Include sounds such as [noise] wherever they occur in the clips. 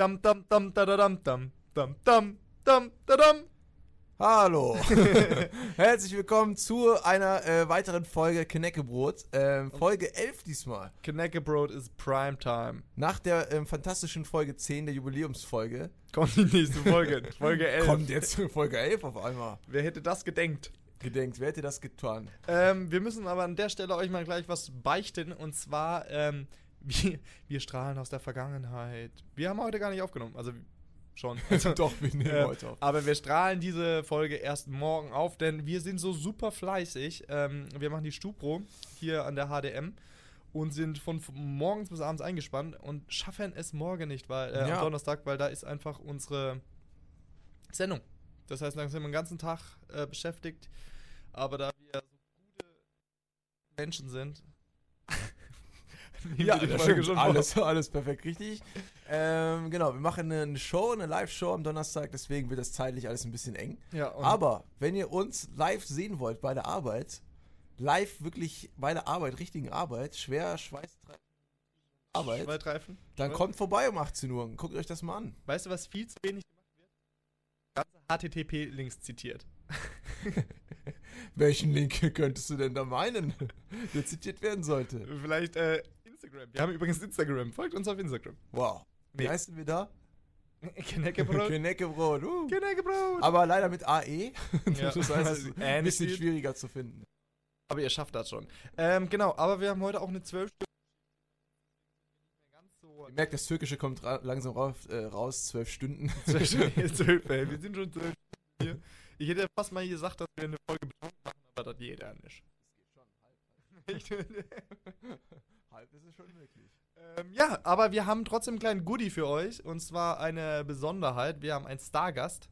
Dam, dam, dam, da, da, dam, dam, dam, dam, dam, da, dam. Hallo. [laughs] [laughs] Herzlich willkommen zu einer äh, weiteren Folge Kneckebrot. Ähm, Folge 11 diesmal. Kneckebrot ist Primetime. Nach der ähm, fantastischen Folge 10 der Jubiläumsfolge. Kommt die nächste Folge. [laughs] Folge 11. Kommt jetzt Folge 11 auf einmal. Wer hätte das gedenkt? Gedenkt, wer hätte das getan? Ähm, wir müssen aber an der Stelle euch mal gleich was beichten. Und zwar, ähm, wir, wir strahlen aus der Vergangenheit. Wir haben heute gar nicht aufgenommen. Also schon. [laughs] Doch, wir nehmen Äh, heute auf. Aber wir strahlen diese Folge erst morgen auf, denn wir sind so super fleißig. Ähm, wir machen die Stupro hier an der HDM und sind von morgens bis abends eingespannt und schaffen es morgen nicht, weil äh, Ja. am Donnerstag, weil da ist einfach unsere Sendung. Das heißt, dann sind wir den ganzen Tag äh, beschäftigt. Aber da wir so gute Menschen sind, [laughs] Ja, das stimmt. schon alles, alles perfekt richtig. Ähm, genau, wir machen eine Show, eine Live-Show am Donnerstag, deswegen wird das zeitlich alles ein bisschen eng. Ja, Aber wenn ihr uns live sehen wollt bei der Arbeit, live wirklich bei der Arbeit, richtigen Arbeit, schwer schweißtreibende Arbeit, Schweißreifen. dann kommt vorbei um 18 Uhr und guckt euch das mal an. Weißt du, was viel zu wenig gemacht wird? Ganze HTTP-Links zitiert. [laughs] Welchen Link könntest du denn da meinen, [laughs] der zitiert werden sollte? Vielleicht äh, Instagram. Wir haben übrigens Instagram. Folgt uns auf Instagram. Wow. Wie Nee. heißen wir da? [laughs] Kneckebrot. Kneckebrot. Uh. Kneckebrot. Aber leider mit AE. [laughs] Ja. Das heißt, es ist [laughs] ein bisschen schwieriger zu finden. Aber ihr schafft das schon. Ähm, genau, aber wir haben heute auch eine 12 Stunden. Ganz so. Ihr merkt, das Türkische kommt langsam raus, äh, raus, zwölf Stunden. 12 Stunden. 12, ey. Wir sind schon 12 Stunden hier. Ich hätte fast mal gesagt, dass wir eine Folge betrunken machen, aber das geht ja nicht. Echt? Halb ist es schon möglich. Ähm, ja, aber wir haben trotzdem einen kleinen Goodie für euch. Und zwar eine Besonderheit. Wir haben einen Stargast.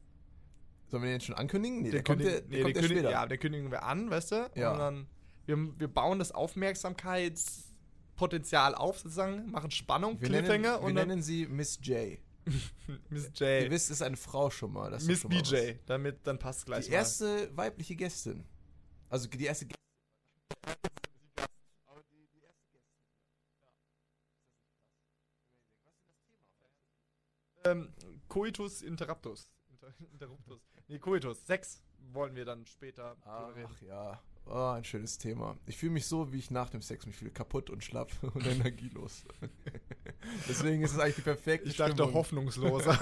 Sollen wir den jetzt schon ankündigen? Nee, Den der kommt, der, der nee, kommt ja kündigen- später. Ja, den kündigen wir an, weißt du? Ja. Und dann, wir, wir bauen das Aufmerksamkeitspotenzial auf, sozusagen, machen Spannung, Wir Cliffhanger nennen, wir und dann nennen sie Miss J. [laughs] Miss Ihr J. wisst, es ist eine Frau schon mal. Das Miss schon mal BJ. Damit, dann passt gleich Die erste weibliche Gästin. Also die erste Gästin. Ähm, Coitus interruptus. Inter [laughs] interruptus. Nee, Coitus. Sex wollen wir dann später reden. Ach ja, oh, ein schönes Thema. Ich fühle mich so, wie ich nach dem Sex mich fühle. Kaputt und schlapp [laughs] und energielos. [laughs] Deswegen ist es eigentlich die perfekte Ich dachte Stimmung. hoffnungsloser.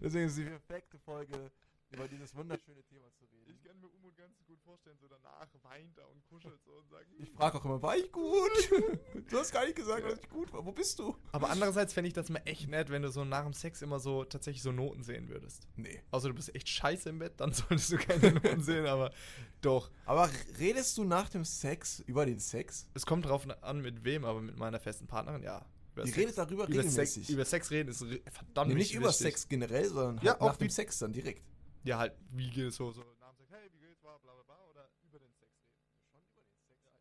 Deswegen ist es die perfekte Folge, über dieses wunderschöne Thema zu reden. Ich kann mir Umut ganz gut vorstellen, so danach weint er und kuschelt so und sagt. Ich frage auch immer, war ich gut? [laughs] Du hast gar nicht gesagt, dass ich gut war. Wo bist du? Aber andererseits fände ich das mal echt nett, wenn du so nach dem Sex immer so tatsächlich so Noten sehen würdest. Nee. Außer du bist echt scheiße im Bett, dann [laughs] solltest du keine [laughs] Noten sehen, aber doch. Aber redest du nach dem Sex über den Sex? Es kommt drauf an, mit wem, aber mit meiner festen Partnerin, ja. Über Die Sex- redet darüber über Sex, regelmäßig. über Sex reden ist re- verdammt Nee, nicht wichtig- über. Sex generell, sondern halt Ja, nach auch dem wie- Sex dann direkt. Ja, halt, wie geht es so, so dem Sex, hey, wie geht's, bla bla bla, bla, oder über den Sex reden. Schon über den Sex, ja,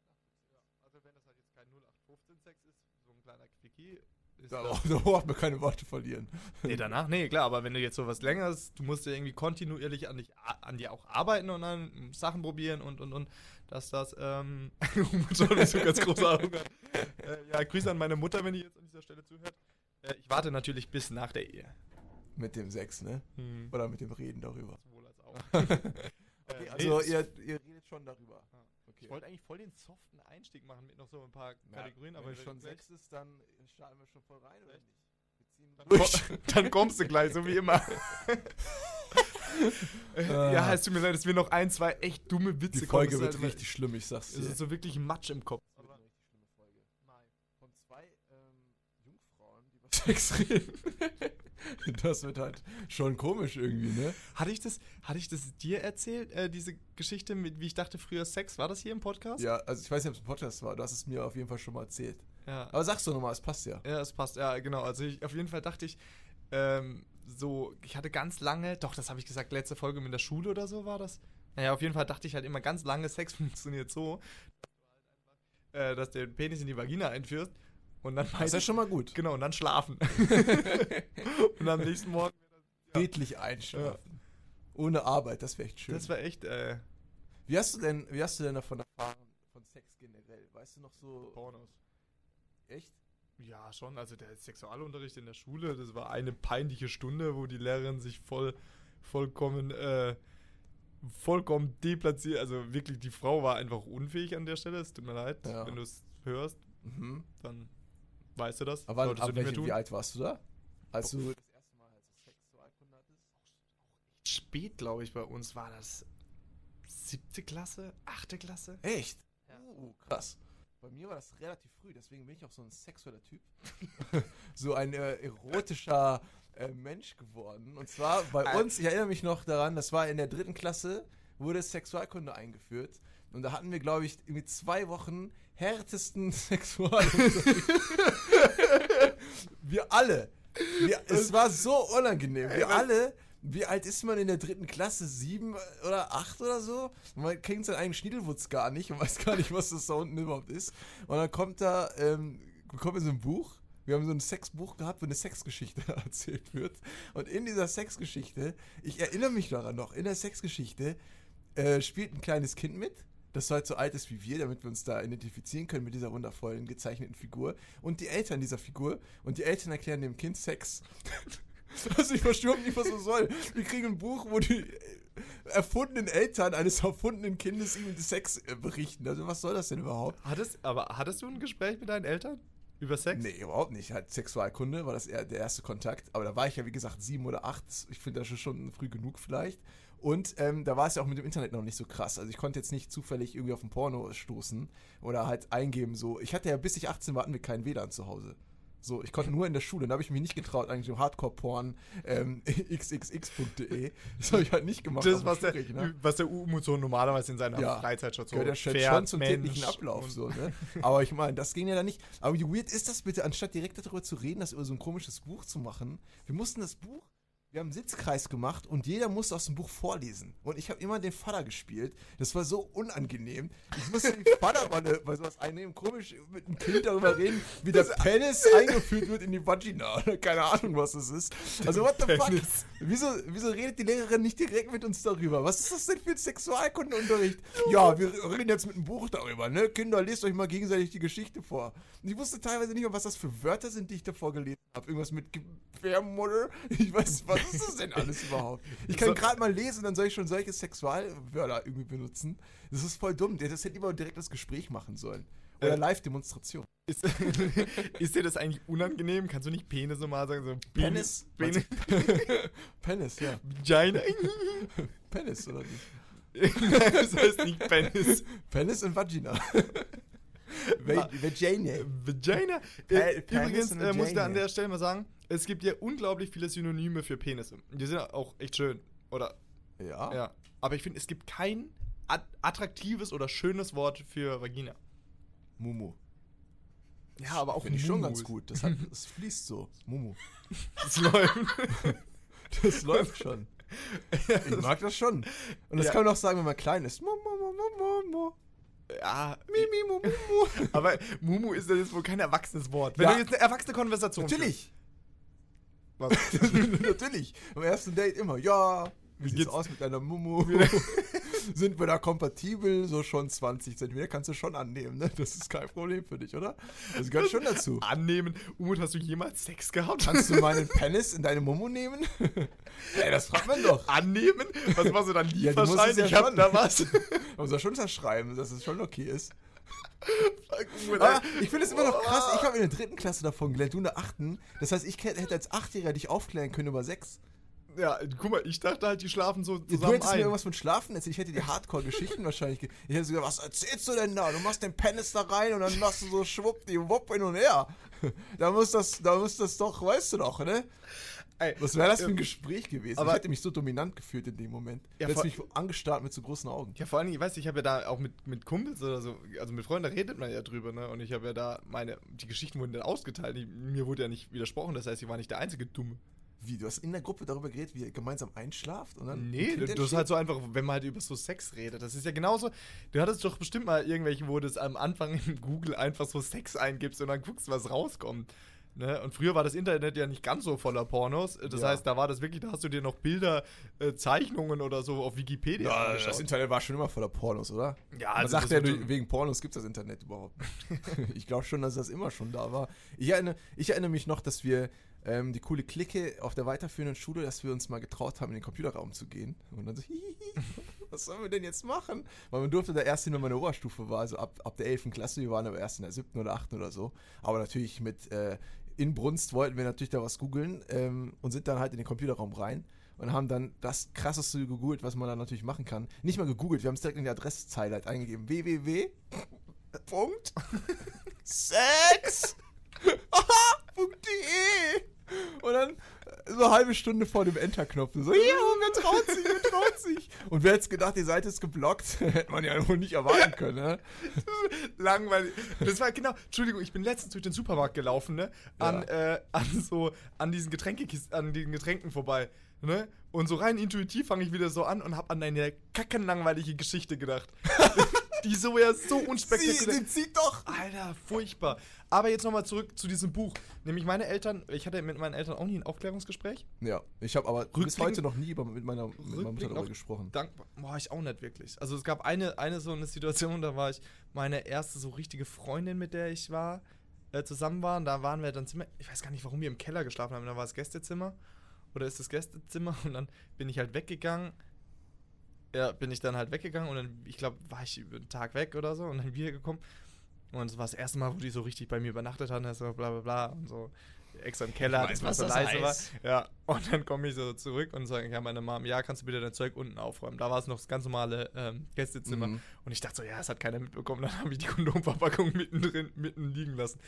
ja. Also wenn das halt jetzt kein 0815-Sex ist, so ein kleiner Quickie, ist Da, das... da braucht man keine Worte verlieren. Nee, danach, nee, klar, aber wenn du jetzt so was längeres, du musst ja irgendwie kontinuierlich an, dich, an dir auch arbeiten und dann Sachen probieren und, und, und, dass das, ähm, [laughs] schon so ganz große Augen. hat. Äh, ja, Grüße an meine Mutter, wenn die jetzt an dieser Stelle zuhört. Äh, ich warte natürlich bis nach der Ehe. Mit dem Sex, ne? Hm. Oder mit dem Reden darüber. Sowohl als auch. [laughs] Okay, Äh, also nee, ihr, ihr redet schon darüber. Ja. Okay. Ich wollte eigentlich voll den soften Einstieg machen mit noch so ein paar Ja, Kategorien, aber wenn schon Sex ist, dann starten wir schon voll rein, oder nicht? Wir Dann, [laughs] dann kommst du gleich, so wie immer. [laughs] ja, es tut mir leid, es wird noch ein, zwei echt dumme Witze Die Folge kommen. wird Es ist halt- richtig schlimm, ich sag's Es dir. ist so wirklich Matsch im Kopf. Das wird eine richtig schlimme Folge. Von zwei ähm, Jungfrauen, die über Sex reden. [laughs] das wird halt schon komisch irgendwie, ne? Hatte ich das, hatte ich das dir erzählt, äh, diese Geschichte mit, wie ich dachte früher Sex? War das hier im Podcast? Ja, also ich weiß nicht, ob es ein Podcast war, du hast es mir auf jeden Fall schon mal erzählt. Ja, Aber sag's doch nochmal, es passt ja. ja es passt. Ja, genau. Also ich, auf jeden Fall dachte ich, ähm, so, ich hatte ganz lange, doch, das habe ich gesagt, letzte Folge mit der Schule oder so war das. Naja, auf jeden Fall dachte ich halt immer ganz lange, Sex [laughs] funktioniert so, äh, dass du den Penis in die Vagina einführst und dann Das ist ja schon mal gut. Genau, und dann schlafen. [laughs] und am nächsten Morgen. Friedlich einschlafen. Ohne Arbeit, das wäre echt schön. Das war echt, äh, wie hast du denn, wie hast du denn davon erfahren, von Sex generell? Weißt du noch so, Pornos. echt? Ja, schon. Also der Sexualunterricht in der Schule, das war eine peinliche Stunde, wo die Lehrerin sich voll, vollkommen, äh, vollkommen deplatziert. Also wirklich, die Frau war einfach unfähig an der Stelle. Es tut mir leid, Ja. wenn du es hörst, Mhm. dann weißt du das. Aber Solltest ab welchem, wie alt warst du da? Als du das erste Mal halt so Sexualkunde hattest? Spät, glaube ich, bei uns war das siebte Klasse, achte Klasse. Echt? Ja. Uh, krass. Bei mir war das relativ früh, deswegen bin ich auch so ein sexueller Typ. [laughs] so ein äh, erotischer äh, Mensch geworden. Und zwar bei Al- uns, ich erinnere mich noch daran, das war in der dritten Klasse, wurde Sexualkunde eingeführt. Und da hatten wir, glaube ich, irgendwie zwei Wochen härtesten [laughs] Sexualunterricht. wir alle. Wir, es war so unangenehm. Wir alle. Wie alt ist man in der dritten Klasse? Sieben oder acht oder so? Man kennt seinen eigenen Schniedelwutz gar nicht und weiß gar nicht, was das da unten überhaupt ist. Und dann kommt da, ähm, bekommen wir so ein Buch. Wir haben so ein Sexbuch gehabt, wo eine Sexgeschichte [laughs] erzählt wird. Und in dieser Sexgeschichte, ich erinnere mich daran noch, in der Sexgeschichte äh, spielt ein kleines Kind mit, das halt so alt ist wie wir, damit wir uns da identifizieren können mit dieser wundervollen gezeichneten Figur. Und die Eltern dieser Figur. Und die Eltern erklären dem Kind Sex. [laughs] Also ich verstehe nicht, was das soll. Wir kriegen ein Buch, wo die äh, erfundenen Eltern eines erfundenen Kindes ihm Sex äh, berichten. Also was soll das denn überhaupt? Hattest, aber hattest du ein Gespräch mit deinen Eltern über Sex? Nee, überhaupt nicht. Halt Sexualkunde war das eher der erste Kontakt. Aber da war ich ja, wie gesagt, sieben oder acht. Ich finde das schon früh genug vielleicht. Und ähm, da war es ja auch mit dem Internet noch nicht so krass. Also ich konnte jetzt nicht zufällig irgendwie auf ein Porno stoßen oder halt eingeben so. Ich hatte ja, bis ich 18 war, hatten wir keinen WLAN zu Hause. So, ich konnte nur in der Schule. Da habe ich mich nicht getraut, eigentlich im Hardcore-Porn ähm, [laughs] xxx.de. Das habe ich halt nicht gemacht. Das, dem was der, Schulrechner. was der Umut so normalerweise in seiner Ja. Freizeit schon so Gehört ja fährt, schon zum Mensch täglichen Ablauf so, ne? Aber ich meine, das ging ja dann nicht. Aber wie weird ist das bitte, anstatt direkt darüber zu reden, das über so ein komisches Buch zu machen? Wir mussten das Buch, wir haben einen Sitzkreis gemacht und jeder musste aus dem Buch vorlesen. Und ich habe immer den Vater gespielt. Das war so unangenehm. Ich musste die Vaterrolle bei sowas einnehmen, komisch mit einem Kind darüber reden, wie der Penis eingeführt wird in die Vagina. Keine Ahnung, was das ist. Also, what the fuck? Wieso, wieso redet die Lehrerin nicht direkt mit uns darüber? Was ist das denn für ein Sexualkundenunterricht? Ja, wir reden jetzt mit einem Buch darüber, ne? Kinder, lest euch mal gegenseitig die Geschichte vor. Und ich wusste teilweise nicht, mal, was das für Wörter sind, die ich davor gelesen habe. Irgendwas mit Gebärmutter. Ich weiß, was ist das denn alles überhaupt? Ich kann So- gerade mal lesen, dann soll ich schon solche Sexualwörter irgendwie benutzen. Das ist voll dumm. Das hätte lieber direkt das Gespräch machen sollen. Oder Äh, Live-Demonstration. Ist, [laughs] ist dir das eigentlich unangenehm? Kannst du nicht Penis normal sagen? So Penis? Penis. Penis, [laughs] ja. Vagina? [laughs] Penis, oder nicht? Nein, das heißt nicht Penis. Penis und Vagina. Ah. Vagina. Vagina. Pe- Äh, Penis übrigens äh, muss ich da Vagina. an der Stelle mal sagen, es gibt ja unglaublich viele Synonyme für Penisse. Die sind auch echt schön. Oder, Ja. ja. Aber ich finde, es gibt kein at attraktives oder schönes Wort für Vagina. Mumu. Ja, aber auch Finde ich schon ganz gut. Das, hat, das fließt so. Mumu. Das läuft. [laughs] Das läuft schon. Ich mag das schon. Und das Ja. kann man auch sagen, wenn man klein ist. Mumu, mumu, mumu, mumu. ja, Mimi, mumu, mumu. aber Mumu ist ja jetzt wohl kein erwachsenes Wort. Wenn Ja. du jetzt eine erwachsene Konversation Natürlich. Was? [laughs] Natürlich. Am ersten Date immer. Ja. Wie Wie sieht's aus mit deiner Mumu? [laughs] Sind wir da kompatibel? So schon 20 Zentimeter kannst du schon annehmen, ne? Das ist kein Problem für dich, oder? Das gehört schon dazu. [laughs] Annehmen. Umut, hast du jemals Sex gehabt? Kannst du meinen Penis in deine Mumu nehmen? Ey, das fragt man doch. Annehmen? Was machst du dann Ja, du musst Lieferschein? es ja ich hab schon. da was. Man soll schon unterschreiben, dass es schon okay ist. Aber ich finde es immer noch krass. Ich habe in der dritten Klasse davon gelernt, du in der achten. Das heißt, ich hätte als Achtjähriger dich aufklären können über Sex. Ja, guck mal, ich dachte halt, die schlafen so Ja, du zusammen hättest mir ein. irgendwas von Schlafen erzählt. Ich hätte dir Hardcore-Geschichten [laughs] wahrscheinlich. ge- Ich hätte gesagt, was erzählst du denn da? Du machst den Penis da rein und dann machst du so schwuppdiwupp hin und her. [laughs] Da muss das, da muss das doch, weißt du doch, ne? Ey, Was wäre das für ein ähm, Gespräch gewesen? aber- ich hätte mich so dominant gefühlt in dem Moment. Ja, Ja, hätte vor- mich angestarrt mit so großen Augen. Ja, vor allem, ich weiß, ich habe ja da auch mit, mit Kumpels oder so, also mit Freunden, da redet man ja drüber, ne? Und ich habe ja da meine, die Geschichten wurden dann ausgeteilt. Die, mir wurde ja nicht widersprochen, das heißt, ich war nicht der einzige Dumme. Wie, du hast in der Gruppe darüber geredet, wie ihr gemeinsam einschlaft? Und dann Nee, das ist halt so einfach, wenn man halt über so Sex redet. Das ist ja genauso. Du hattest doch bestimmt mal irgendwelche, wo du es am Anfang in Google einfach so Sex eingibst und dann guckst, was rauskommt. Ne? Und früher war das Internet ja nicht ganz so voller Pornos. Das Ja. heißt, da war das wirklich, da hast du dir noch Bilder, äh, Zeichnungen oder so auf Wikipedia Ja, angeschaut. das Internet war schon immer voller Pornos, oder? Ja, Man also sagt das ja, schon- wegen Pornos gibt es das Internet überhaupt. [laughs] ich glaube schon, dass das immer schon da war. Ich erinnere, ich erinnere mich noch, dass wir ähm, die coole Clique auf der weiterführenden Schule, dass wir uns mal getraut haben, in den Computerraum zu gehen. Und dann so, [laughs] hihihi, was sollen wir denn jetzt machen? Weil man durfte da erst hin, wenn man in der Oberstufe war, also ab, ab der 11. Klasse. Wir waren aber erst in der 7. oder 8. oder so. Aber natürlich mit äh, Inbrunst wollten wir natürlich da was googeln ähm, und sind dann halt in den Computerraum rein und haben dann das krasseste gegoogelt, was man da natürlich machen kann. Nicht mal gegoogelt, wir haben es direkt in die Adresszeile halt eingegeben. www. [laughs] Punkt. [laughs] Sex. [laughs] Aha.de. Und dann so eine halbe Stunde vor dem Enter-Knopf. So, ja, wer traut sich, wer traut sich? Und wer hätte gedacht, die Seite ist geblockt? [laughs] Hätte man ja wohl nicht erwarten können, ne? [laughs] langweilig. Das war genau, Entschuldigung, ich bin letztens durch den Supermarkt gelaufen, ne? An, äh, an so, an diesen Getränkekisten, an den Getränken vorbei, ne? Und so rein intuitiv fange ich wieder so an und habe an eine kackenlangweilige Geschichte gedacht. [laughs] Die so ja so unspektakulär. Sie, sie zieht doch. Alter, furchtbar. Aber jetzt nochmal zurück zu diesem Buch. Nämlich meine Eltern, ich hatte mit meinen Eltern auch nie ein Aufklärungsgespräch. Ja, ich habe aber bis heute noch nie über, mit meiner, mit meiner Mutter darüber gesprochen. Dankbar war ich auch nicht wirklich. Also es gab eine, eine so eine Situation, da war ich meine erste so richtige Freundin, mit der ich war, äh, zusammen waren. Da waren wir dann Zimmer, ich weiß gar nicht, warum wir im Keller geschlafen haben. Da war das Gästezimmer oder ist das Gästezimmer [laughs] und dann bin ich halt weggegangen. Ja, bin ich dann halt weggegangen und dann, ich glaube, war ich über den Tag weg oder so und dann wiedergekommen. Und es war das erste Mal, wo die so richtig bei mir übernachtet hatten, so bla bla bla und so extra im Keller, Ich weiß, was so das leise heißt. war. Ja, und dann komme ich so zurück und sage, ja, meine Mom, ja, kannst du bitte dein Zeug unten aufräumen? Da war es noch das ganz normale ähm, Gästezimmer. Mhm. Und ich dachte so, ja, es hat keiner mitbekommen. Dann habe ich die Kondomverpackung [laughs] mittendrin, mitten liegen lassen.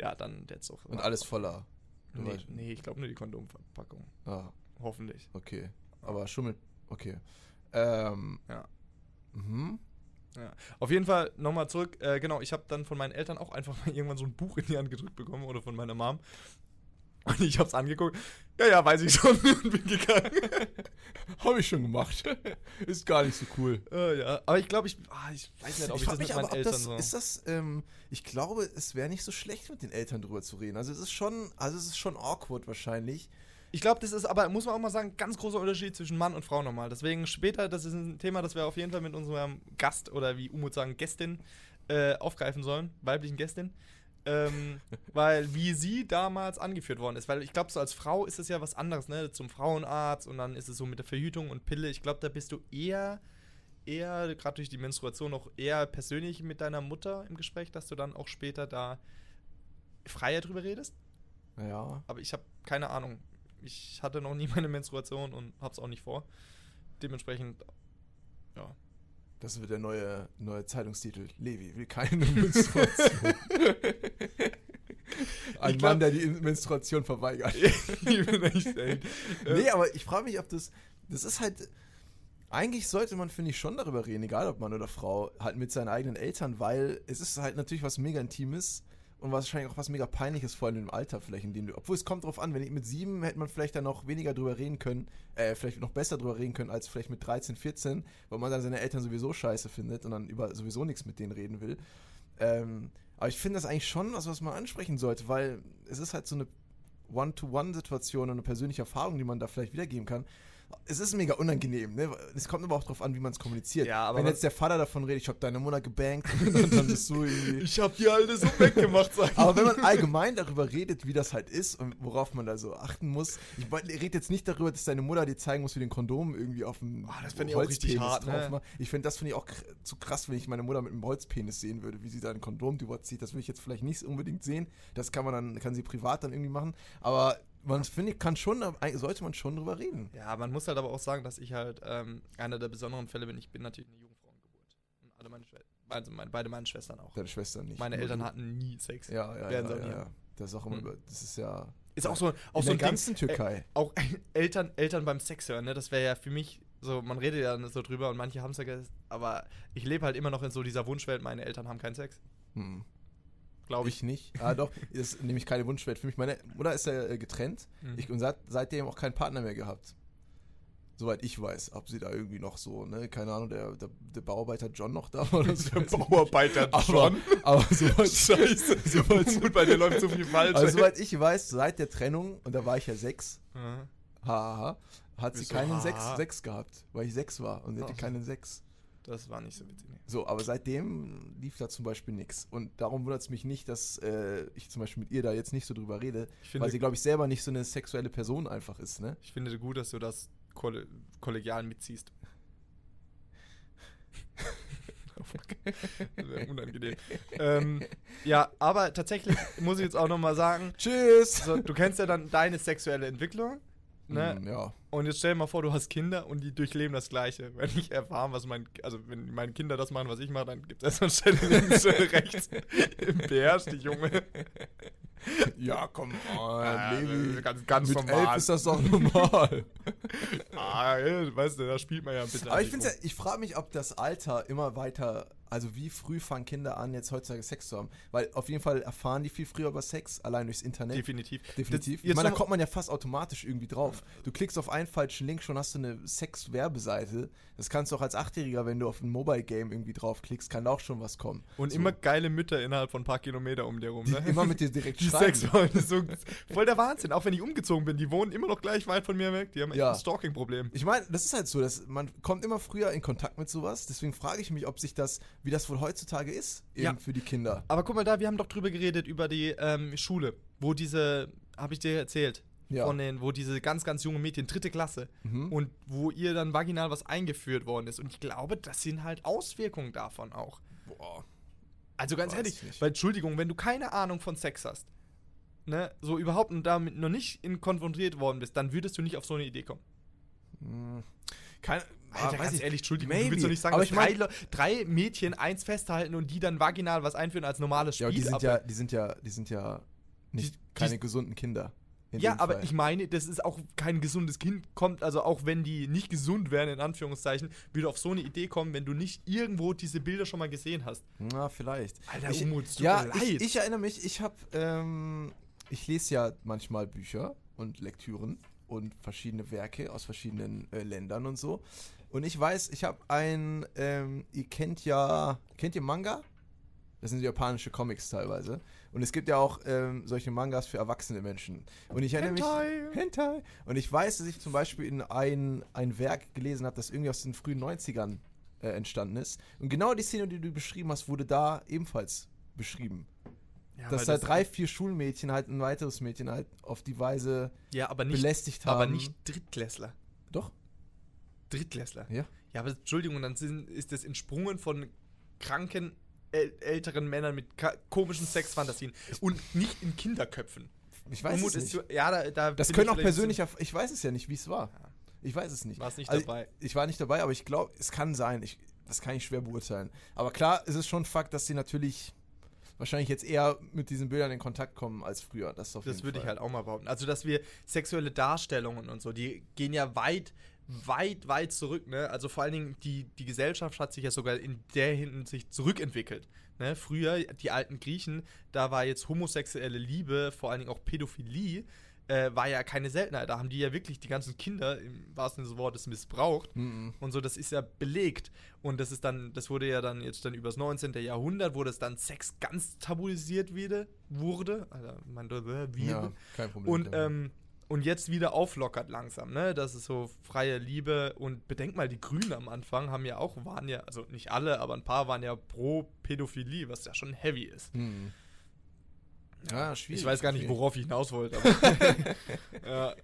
Ja, dann der Zug. Und alles voller. Nee, weißt- nee ich glaube nur die Kondomverpackung. Ah, Hoffentlich. okay. Aber Schummel. Okay. Ähm. Ja. Mhm. Ja. Auf jeden Fall nochmal zurück. Äh, genau, ich habe dann von meinen Eltern auch einfach mal [laughs] irgendwann so ein Buch in die Hand gedrückt bekommen oder von meiner Mom. Und ich habe es angeguckt. Ja, ja, weiß ich schon [laughs] und bin gegangen. [laughs] Habe ich schon gemacht. ist gar nicht so cool. äh, ja, aber ich glaube, ich, ah, ich weiß nicht, ob ich, frag das mit mich meinen aber, Eltern das, so. ist das, ähm, ich glaube, es wäre nicht so schlecht, mit den Eltern drüber zu reden. Also es ist schon, also es ist schon awkward wahrscheinlich. Ich glaube, das ist aber, muss man auch mal sagen, ganz großer Unterschied zwischen Mann und Frau nochmal. Deswegen später, das ist ein Thema, das wir auf jeden Fall mit unserem Gast oder wie Umut sagen, Gästin äh, aufgreifen sollen, weiblichen Gästin. Ähm, [laughs] weil wie sie damals angeführt worden ist. Weil ich glaube, so als Frau ist es ja was anderes, ne? Zum Frauenarzt und dann ist es so mit der Verhütung und Pille. Ich glaube, da bist du eher, eher, gerade durch die Menstruation, auch eher persönlich mit deiner Mutter im Gespräch, dass du dann auch später da freier drüber redest. Ja. Aber ich habe keine Ahnung. Ich hatte noch nie meine Menstruation und hab's auch nicht vor. Dementsprechend, ja. Das wird der neue, neue Zeitungstitel. Levi will keine [laughs] Menstruation. [laughs] Ein glaub- Mann, der die Menstruation verweigert. [laughs] Nee, aber ich frage mich, ob das. Das ist halt. Eigentlich sollte man, finde ich, schon darüber reden, egal ob Mann oder Frau, halt mit seinen eigenen Eltern, weil es ist halt natürlich was mega Intimes und wahrscheinlich auch was mega Peinliches, vor allem im Alter vielleicht, in dem du. Obwohl es kommt drauf an, wenn ich mit sieben hätte man vielleicht dann noch weniger drüber reden können, äh, vielleicht noch besser drüber reden können, als vielleicht mit 13, 14, weil man dann seine Eltern sowieso scheiße findet und dann über sowieso nichts mit denen reden will. Ähm, aber ich finde das eigentlich schon was, was man ansprechen sollte, weil es ist halt so eine One-to-One-Situation und eine persönliche Erfahrung, die man da vielleicht wiedergeben kann. Es ist mega unangenehm, ne? Es kommt aber auch darauf an, wie man es kommuniziert. Ja, aber Wenn jetzt der Vater davon redet, ich habe deine Mutter gebankt [laughs] und dann bist du irgendwie. Ich hab die alte so weggemacht, sag ich. Aber wenn man allgemein darüber redet, wie das halt ist und worauf man da so achten muss, ich rede jetzt nicht darüber, dass deine Mutter dir zeigen muss, wie den Kondom irgendwie auf dem Ah, das ich auch richtig Holzpenis hart, ne? drauf macht. Ich finde, das finde ich auch zu krass, wenn ich meine Mutter mit einem Holzpenis sehen würde, wie sie da ein Kondom drüber zieht. Das will ich jetzt vielleicht nicht unbedingt sehen. Das kann man dann, kann sie privat dann irgendwie machen. Aber man finde ich, kann schon, sollte man schon drüber reden. Ja, man muss halt aber auch sagen, dass ich halt ähm, einer der besonderen Fälle bin. Ich bin natürlich eine Jungfrauengeburt. Und alle meine Schwestern, also meine, beide meine Schwestern auch. Deine Schwester nicht. Meine Eltern hatten nie Sex. Ja, ja, Werden ja, ja, ja. Das ist auch immer Hm. über, das ist ja. Ist auch so, auch in so der ein Ding, ganzen Türkei. auch [laughs] Eltern, Eltern beim Sex hören, ne? Das wäre ja für mich so, man redet ja so drüber und manche haben es ja, ge- aber ich lebe halt immer noch in so dieser Wunschwelt, meine Eltern haben keinen Sex. Hm. Glaube ich. Ich nicht. Ah, doch, ist nämlich keine Wunschwelt für mich. Meine Mutter ist ja äh, getrennt. Mhm. Ich, und seit, seitdem auch keinen Partner mehr gehabt. Soweit ich weiß, ob sie da irgendwie noch so, ne, keine Ahnung, der, der, der Bauarbeiter John noch da war. oder so. [laughs] Der Bauarbeiter aber, John. aber soweit, [laughs] Scheiße. [laughs] soweit, Gut, bei dir läuft so viel falsch. also soweit ich weiß, seit der Trennung, und da war ich ja sechs, Ja. haha, hat sie Wieso keinen haha? sechs, sechs gehabt, weil ich sechs war und sie hatte so. keinen sechs. Das war nicht so witzig. nee. So, aber seitdem lief da zum Beispiel nichts. Und darum wundert es mich nicht, dass äh, ich zum Beispiel mit ihr da jetzt nicht so drüber rede, finde, weil sie, glaube ich, selber nicht so eine sexuelle Person einfach ist, ne? ich finde gut, dass du das kolle kollegial mitziehst. [laughs] Unangenehm. ähm, ja, aber tatsächlich muss ich jetzt auch nochmal sagen, Tschüss! so, du kennst ja dann deine sexuelle Entwicklung. Ne? Mm, ja. Und jetzt stell dir mal vor, du hast Kinder und die durchleben das Gleiche. Wenn ich erfahre, was mein, also wenn meine Kinder das machen, was ich mache, dann gibt es erstmal Stelle links, [laughs] Stelle rechts. Beherrsch dich, Junge. Ja, komm on, Ah, Baby. ganz, ganz Mit normal. elf ist das doch normal. [laughs] ah, ja, weißt du, da spielt man ja ein bisschen. Aber ich finde, ich frage mich, ob das Alter immer weiter, also wie früh fangen Kinder an, jetzt heutzutage Sex zu haben? Weil auf jeden Fall erfahren die viel früher über Sex, allein durchs. Internet. Definitiv. Definitiv. Das- Ich meine, da kommt man ja fast automatisch irgendwie drauf. Du klickst auf einen falschen Link, schon hast du eine Sex-Werbeseite. Das kannst du auch als Achtjähriger, wenn du auf ein Mobile-Game irgendwie draufklickst, kann da auch schon was kommen. Und So. immer geile Mütter innerhalb von ein paar Kilometer um dir rum, Die ne? immer mit dir direkt [laughs] Die schreiben. Sex wollen, so voll der Wahnsinn. Auch wenn ich umgezogen bin, die wohnen immer noch gleich weit von mir weg. Die haben echt Ja. ein Stalking-Problem. Ich meine, das ist halt so, dass man kommt immer früher in Kontakt mit sowas. Deswegen frage ich mich, ob sich das, wie das wohl heutzutage ist, eben Ja. für die Kinder. Aber guck mal da, wir haben doch drüber geredet, über die ähm, Schule, wo diese, habe ich dir erzählt, Ja. von den, wo diese ganz, ganz junge Mädchen, dritte Klasse, Mhm. und wo ihr dann vaginal was eingeführt worden ist. Und ich glaube, das sind halt Auswirkungen davon auch. Boah. Also ganz Weiß ehrlich, ich nicht. weil Entschuldigung, wenn du keine Ahnung von Sex hast, ne, so überhaupt und damit noch nicht in konfrontiert worden bist, dann würdest du nicht auf so eine Idee kommen. Hm. Keine, Alter, ah, weiß ganz ich- ehrlich, Entschuldigung, maybe. du willst doch nicht sagen, Aber dass ich drei, mein- Le- drei Mädchen eins festhalten und die dann vaginal was einführen als normales Spiel. Ja, die sind ja, die sind ja, die sind ja nicht Die- keine die- gesunden Kinder. Ja, aber Fall. ich meine, das ist auch kein gesundes Kind, kommt, also auch wenn die nicht gesund wären, in Anführungszeichen, würde auf so eine Idee kommen, wenn du nicht irgendwo diese Bilder schon mal gesehen hast. Na, vielleicht. Alter, ich, Umut, tut ja, ich, ich erinnere mich, ich habe, ähm, ich lese ja manchmal Bücher und Lektüren und verschiedene Werke aus verschiedenen äh, Ländern und so. Und ich weiß, ich habe ein, ähm, ihr kennt ja, kennt ihr Manga? Das sind japanische Comics teilweise. Und es gibt ja auch ähm, solche Mangas für erwachsene Menschen. Und ich erinnere Hentai. mich. Hentai. Und ich weiß, dass ich zum Beispiel in ein, ein Werk gelesen habe, das irgendwie aus den frühen 90ern äh, entstanden ist. Und genau die Szene, die du beschrieben hast, wurde da ebenfalls beschrieben. Ja, dass da drei, vier Schulmädchen halt ein weiteres Mädchen halt auf die Weise ja, aber nicht, belästigt haben. aber nicht Drittklässler. Doch. Drittklässler. Ja. Ja, aber Entschuldigung, dann sind, ist das entsprungen von kranken äl älteren Männern mit komischen Sexfantasien und nicht in Kinderköpfen. Ich weiß Umut es nicht. so- ja, da, da Das können auch persönlich, ich weiß es ja nicht, wie es war. Ja. Ich weiß es nicht. bisschen- Warst nicht Also, dabei. Ich war nicht dabei, aber ich glaube, es kann sein. Ich, das kann ich schwer beurteilen. Aber klar, es ist schon Fakt, dass sie natürlich wahrscheinlich jetzt eher mit diesen Bildern in Kontakt kommen als früher. Das, Das würde ich halt auch mal behaupten. Also, dass wir sexuelle Darstellungen und so, die gehen ja weit, weit, weit zurück, ne? Also vor allen Dingen, die, die Gesellschaft hat sich ja sogar in der Hinsicht zurückentwickelt. Ne? Früher, die alten Griechen, da war jetzt homosexuelle Liebe, vor allen Dingen auch Pädophilie, äh, war ja keine Seltenheit. Da haben die ja wirklich die ganzen Kinder, im wahrsten Sinne des Wortes, missbraucht. Mhm. Und so, das ist ja belegt. Und das ist dann, das wurde ja dann jetzt dann übers 19. Jahrhundert, wo das dann Sex ganz tabuisiert wieder, wurde. Also, man, äh, wie, Ja, kein Problem. und, ähm, und jetzt wieder auflockert langsam, ne? Das ist so freie Liebe. Und bedenk mal, die Grünen am Anfang haben ja auch, waren ja, also nicht alle, aber ein paar waren ja pro Pädophilie, was ja schon heavy ist. Mhm. Ja, schwierig. ich weiß gar nicht, worauf ich hinaus wollte. Aber [laughs] [laughs] ja,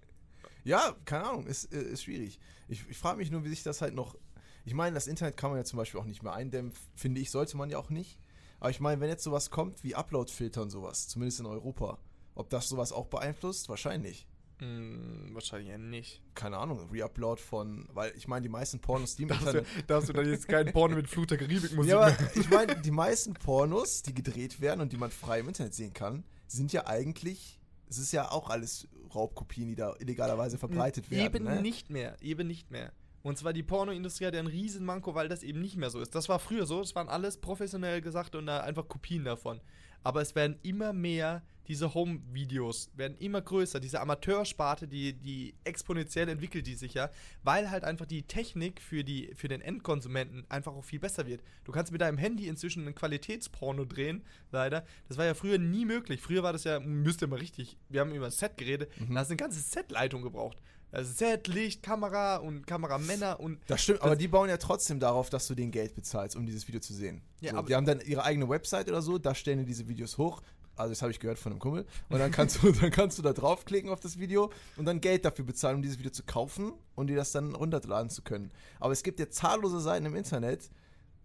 Ja, keine Ahnung, ist, äh, ist schwierig. Ich, ich frage mich nur, wie sich das halt noch. Ich meine, das Internet kann man ja zum Beispiel auch nicht mehr eindämmen, finde ich, sollte man ja auch nicht. Aber ich meine, wenn jetzt sowas kommt wie Upload-Filter und sowas, zumindest in Europa, ob das sowas auch beeinflusst? Wahrscheinlich. Mh, wahrscheinlich ja nicht. Keine Ahnung, Reupload von, weil ich meine, die meisten Pornos, die [laughs] Darfst du, darfst du dann jetzt keinen Porno mit Flut der Karibik-Musik Ja, aber ich meine, die meisten Pornos, die gedreht werden und die man frei im Internet sehen kann, sind ja eigentlich, es ist ja auch alles Raubkopien, die da illegalerweise verbreitet werden. Eben ne? nicht mehr, eben nicht mehr. Und zwar die Pornoindustrie hat ja einen riesen Manko, weil das eben nicht mehr so ist. Das war früher so, das waren alles professionell gesagt und da einfach Kopien davon. Aber es werden immer mehr diese Home-Videos werden immer größer. Diese Amateursparte, die, die exponentiell entwickelt die sich ja, weil halt einfach die Technik für, die, für den Endkonsumenten einfach auch viel besser wird. Du kannst mit deinem Handy inzwischen einen Qualitätsporno drehen, leider. Das war ja früher nie möglich. Früher war das ja, müsst ihr mal richtig, wir haben über Set geredet, Mhm. da hast du eine ganze Set-Leitung gebraucht. Also Set, Licht, Kamera und Kameramänner und Das stimmt, aber die bauen ja trotzdem darauf, dass du denen Geld bezahlst, um dieses Video zu sehen. Ja, so, aber- die haben dann ihre eigene Website oder so, da stellen die diese Videos hoch. Also das habe ich gehört von einem Kumpel. Und dann kannst du, [laughs] dann kannst du da draufklicken auf das Video und dann Geld dafür bezahlen, um dieses Video zu kaufen und dir das dann runterladen zu können. Aber es gibt ja zahllose Seiten im Internet,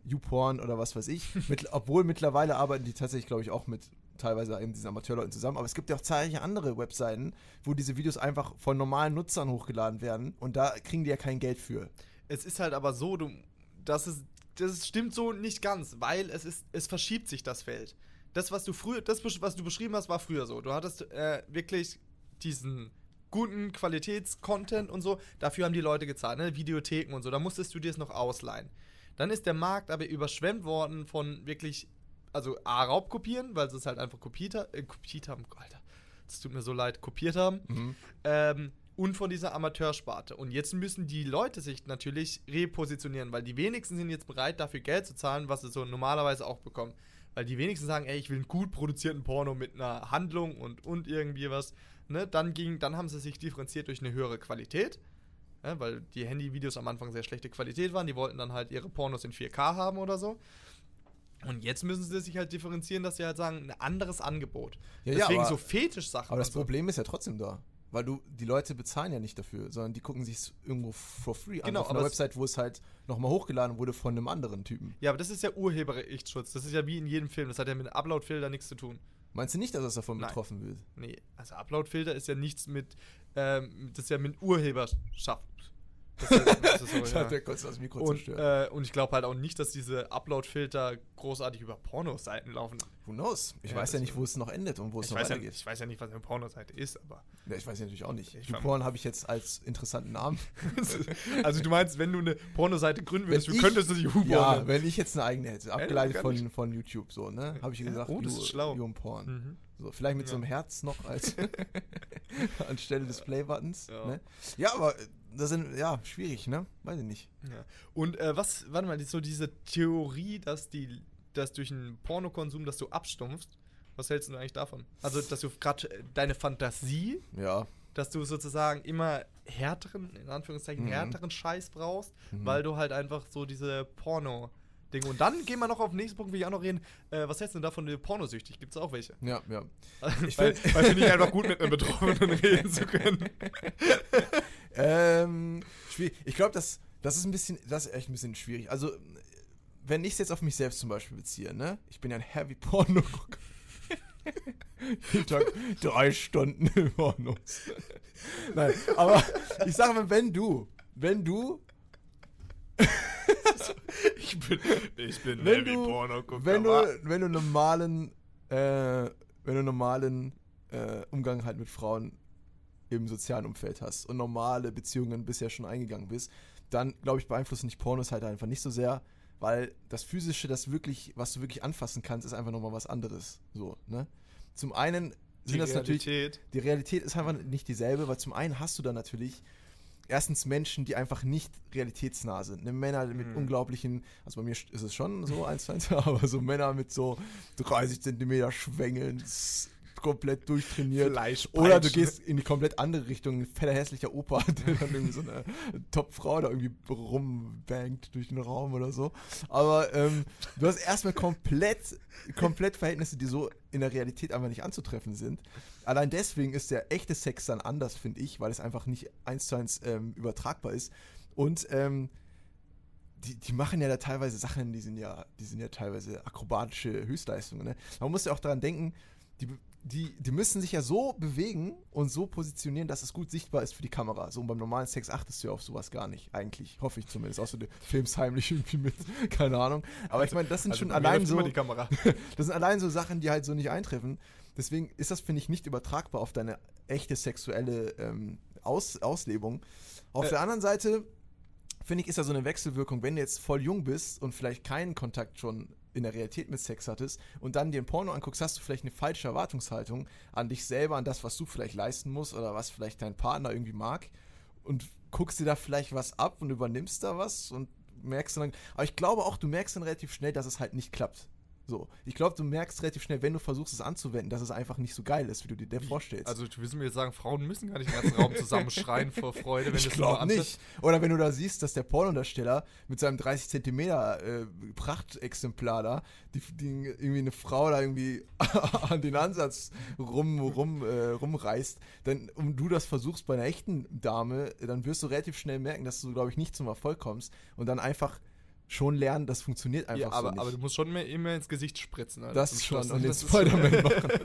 YouPorn oder was weiß ich, [laughs] mit, obwohl mittlerweile arbeiten die tatsächlich, glaube ich, auch mit teilweise eben diesen Amateurleuten zusammen. Aber es gibt ja auch zahlreiche andere Webseiten, wo diese Videos einfach von normalen Nutzern hochgeladen werden und da kriegen die ja kein Geld für. Es ist halt aber so, du, das, ist, das stimmt so nicht ganz, weil es ist, es verschiebt sich das Feld. Das, was du früher, das, was du beschrieben hast, war früher so. Du hattest äh, wirklich diesen guten Qualitätscontent und so. Dafür haben die Leute gezahlt, ne? Videotheken und so. Da musstest du dir es noch ausleihen. Dann ist der Markt aber überschwemmt worden von wirklich, also A, Raubkopieren, weil sie es halt einfach kopiert, äh, kopiert haben. Alter, das tut mir so leid, kopiert haben. Ähm, und von dieser Amateursparte. Und jetzt müssen die Leute sich natürlich repositionieren, weil die wenigsten sind jetzt bereit, dafür Geld zu zahlen, was sie so normalerweise auch bekommen. Weil die wenigsten sagen, ey, ich will einen gut produzierten Porno mit einer Handlung und, und irgendwie was. Ne? Dann, ging, dann haben sie sich differenziert durch eine höhere Qualität. Ja, weil die Handyvideos am Anfang sehr schlechte Qualität waren. Die wollten dann halt ihre Pornos in 4K haben oder so. Und jetzt müssen sie sich halt differenzieren, dass sie halt sagen, ein anderes Angebot. Ja, ja, Deswegen aber- so Fetischsachen. Aber das so. Problem ist ja trotzdem da. Weil du, die Leute bezahlen ja nicht dafür, sondern die gucken sich irgendwo for free an. Genau, auf einer es- Website, wo es halt nochmal hochgeladen wurde von einem anderen Typen. Ja, aber das ist ja Urheberrechtsschutz. Das ist ja wie in jedem Film. Das hat ja mit Upload-Filter nichts zu tun. Meinst du nicht, dass das davon Nein. betroffen wird? Nee, also Upload-Filter ist ja nichts mit, ähm, das ist ja mit Urheberschaft. Das das ist so, [laughs] Ich ja. hab ja kurz das Mikro Und, zerstört. äh, und ich glaube halt auch nicht, dass diese Upload-Filter großartig über Pornoseiten laufen. Who knows? Ich ja, weiß ja nicht, wo es noch endet und wo es noch weiß, ja, weitergeht. ich weiß ja nicht, was eine Pornoseite ist, aber. Ja, ich weiß ja natürlich auch nicht. Ich YouPorn habe ich jetzt als interessanten Namen. [laughs] also, du meinst, wenn du eine Pornoseite gründen würdest, du könntest du die YouPorn Ja, nennen. wenn ich jetzt eine eigene hätte, abgeleitet von, von YouTube, so, ne? Habe ich gesagt, oh, das ist schlau. YouPorn. Mhm. So, vielleicht mit so Ja. einem Herz noch als [laughs] [laughs] anstelle des Play-Buttons. Ja. Ne? ja, aber äh, das sind, ja, schwierig, ne? Weiß ich nicht. Ja. Und äh, was, warte mal, so diese Theorie, dass die, dass durch einen Pornokonsum, dass du abstumpfst, was hältst du eigentlich davon? Also, dass du gerade äh, deine Fantasie, Ja. dass du sozusagen immer härteren, in Anführungszeichen, Mhm. härteren Scheiß brauchst, Mhm. weil du halt einfach so diese Porno- Ding. Und dann gehen wir noch auf den nächsten Punkt, will ich auch noch reden. Äh, was hältst du denn davon, pornosüchtig? Gibt es auch welche? Ja, ja. [laughs] Ich weil weil finde ich einfach gut, mit einem Betroffenen [laughs] reden zu können. Ähm, schwierig. Ich glaube, das, das ist ein bisschen, das ist echt ein bisschen schwierig. Also, wenn ich es jetzt auf mich selbst zum Beispiel beziehe, ne? Ich bin ja ein Heavy Porno. Jeden Tag drei Stunden Pornos. Nein, aber ich sage mal, wenn du, wenn du, Ich bin, ich bin wenn du, wenn du, wenn du normalen, äh, wenn du normalen äh, Umgang halt mit Frauen im sozialen Umfeld hast und normale Beziehungen bisher schon eingegangen bist, dann glaube ich beeinflussen dich Pornos halt einfach nicht so sehr, weil das physische, das wirklich, was du wirklich anfassen kannst, ist einfach nochmal was anderes. So, ne? Zum einen sind das natürlich die Realität ist einfach nicht dieselbe, weil zum einen hast du da natürlich erstens Menschen, die einfach nicht realitätsnah sind. Ne? Männer mit Mhm. unglaublichen, also bei mir ist es schon so eins eins, [laughs] aber so Männer mit so 30 Zentimeter Schwängeln, komplett durchtrainiert. Oder du gehst in die komplett andere Richtung, ein fetter hässlicher Opa, [laughs] der dann irgendwie so eine Top-Frau da irgendwie rumbangt durch den Raum oder so. Aber ähm, du hast erstmal komplett, komplett Verhältnisse, die so in der Realität einfach nicht anzutreffen sind. Allein deswegen ist der echte Sex dann anders, finde ich, weil es einfach nicht eins zu eins ähm, übertragbar ist. Und ähm, die, die machen ja da teilweise Sachen, die sind ja, die sind ja teilweise akrobatische Höchstleistungen. Ne? Man muss ja auch daran denken, die, die, die müssen sich ja so bewegen und so positionieren, dass es gut sichtbar ist für die Kamera. So und beim normalen Sex achtest du ja auf sowas gar nicht, eigentlich. Hoffe ich zumindest. Außer du filmst heimlich irgendwie mit, [laughs] keine Ahnung. Aber ich meine, das sind Also schon allein so. immer die Kamera. [laughs] Das sind allein so Sachen, die halt so nicht eintreffen. Deswegen ist das, finde ich, nicht übertragbar auf deine echte sexuelle ähm, Aus Auslebung. Auf Äh. der anderen Seite, finde ich, ist da so eine Wechselwirkung, wenn du jetzt voll jung bist und vielleicht keinen Kontakt schon in der Realität mit Sex hattest und dann dir ein Porno anguckst, hast du vielleicht eine falsche Erwartungshaltung an dich selber, an das, was du vielleicht leisten musst oder was vielleicht dein Partner irgendwie mag und guckst dir da vielleicht was ab und übernimmst da was und merkst dann, aber ich glaube auch, du merkst dann relativ schnell, dass es halt nicht klappt. So, ich glaube, du merkst relativ schnell, wenn du versuchst es anzuwenden, dass es einfach nicht so geil ist, wie du dir das vorstellst. Also, du willst mir jetzt sagen, Frauen müssen gar nicht den ganzen Raum zusammenschreien vor Freude, wenn ich glaube nicht. Oder wenn du da siehst, dass der Pornodarsteller mit seinem 30 Zentimeter äh, Prachtexemplar da, die, die irgendwie eine Frau da irgendwie [laughs] an den Ansatz rum, rum, äh, rumreißt, dann und du das versuchst bei einer echten Dame, dann wirst du relativ schnell merken, dass du, glaube ich, nicht zum Erfolg kommst und dann einfach schon lernen, das funktioniert einfach Ja, aber, so nicht. aber du musst schon mehr, immer ins Gesicht spritzen. Alter, das zum schon Schluss. und den Das ist- Spider-Man [laughs] machen.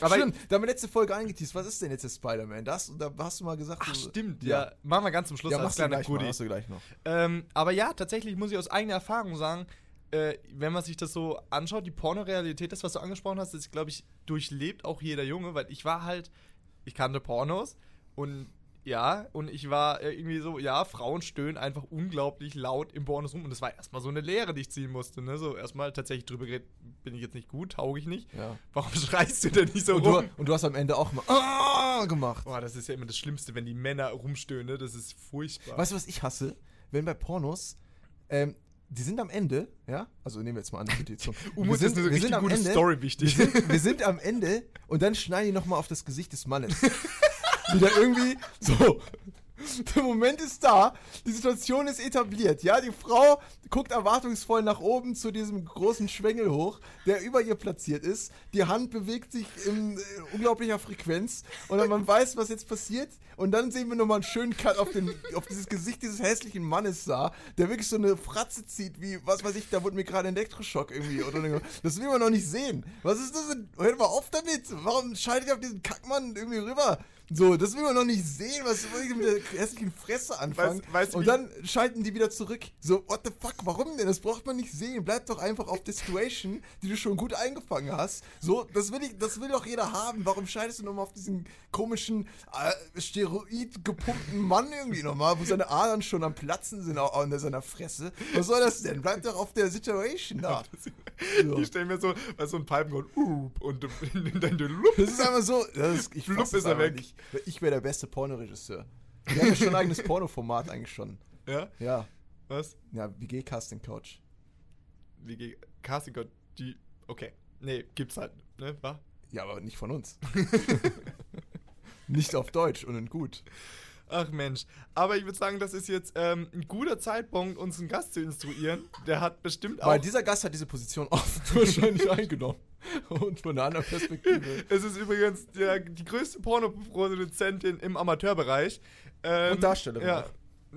Aber Stimmt, da haben wir letzte Folge eingeteased. Was ist denn jetzt der Spider-Man? Das, da hast du mal gesagt. Ach, stimmt, ja. Machen wir ganz zum Schluss Ja, als machst du kleiner Goodie. machst du gleich noch. Ähm, aber ja, tatsächlich muss ich aus eigener Erfahrung sagen, äh, wenn man sich das so anschaut, die Pornorealität, das, was du angesprochen hast, das, glaube ich, durchlebt auch jeder Junge, weil ich war halt, ich kannte Pornos und ja, und ich war äh, irgendwie so, ja, Frauen stöhnen einfach unglaublich laut im Pornos rum und das war erstmal so eine Lehre, die ich ziehen musste, ne, so erstmal tatsächlich drüber geredet, bin ich jetzt nicht gut, tauge ich nicht. Ja. Warum [laughs] schreist du denn nicht so Und rum? du, und du hast am Ende auch mal ah, gemacht. Boah, das ist ja immer das Schlimmste, wenn die Männer rumstöhnen, ne? das ist furchtbar. Weißt du, was ich hasse? Wenn bei Pornos, ähm, die sind am Ende, ja? Also nehmen wir jetzt mal an, die Petition. [laughs] Umut ist eine richtig gute Story wichtig. Wir sind, wir [laughs] sind am Ende und dann schneiden die nochmal auf das Gesicht des Mannes. Wieder irgendwie [laughs] so. Der Moment ist da, die Situation ist etabliert, ja, die Frau guckt erwartungsvoll nach oben zu diesem großen Schwengel hoch, der über ihr platziert ist, die Hand bewegt sich in äh, unglaublicher Frequenz und dann man weiß, was jetzt passiert und dann sehen wir nochmal einen schönen Cut auf, den, auf dieses Gesicht dieses hässlichen Mannes da, der wirklich so eine Fratze zieht, wie, was weiß ich, da wurde mir gerade ein Elektroschock irgendwie oder das will man noch nicht sehen. Was ist das denn? Hört mal auf damit! Warum schaltet ihr auf diesen Kackmann irgendwie rüber? So, das will man noch nicht sehen, was ich mit der hässlichen Fresse anfangen. Weißt- weißt du, und dann schalten die wieder zurück. So, what the fuck, warum denn? Das braucht man nicht sehen. Bleib doch einfach auf der Situation, die du schon gut eingefangen hast. So, das will ich, das will doch jeder haben. Warum schaltest du nochmal auf diesen komischen, äh, Steroid gepumpten Mann irgendwie nochmal, wo seine Adern schon am Platzen sind auch an seiner Fresse? Was soll das denn? Bleib doch auf der Situation da. [laughs] So. Ich stelle mir so, bei so ein up, und du- [laughs] dann du lup. Das ist einfach so. Das ist, ich es ist er weg. Nicht. Ich wäre der beste Pornoregisseur. Wir haben ja schon ein eigenes [laughs] Pornoformat eigentlich schon. Ja, Ja. was? Ja, WG Casting Couch. Wie geht Casting Call, die, okay. Nee, gibt's halt, ne, wa? Ja, aber nicht von uns. [laughs] [laughs] nicht auf Deutsch und in gut. Ach Mensch. Aber ich würde sagen, das ist jetzt ähm, ein guter Zeitpunkt, uns einen Gast zu instruieren. Der hat bestimmt auch. Weil dieser Gast hat diese Position [laughs] oft wahrscheinlich eingenommen. Und von einer anderen Perspektive. [laughs] es ist übrigens der, die größte Pornoproduzentin im Amateurbereich. Ähm, Und Darstellerin Ja.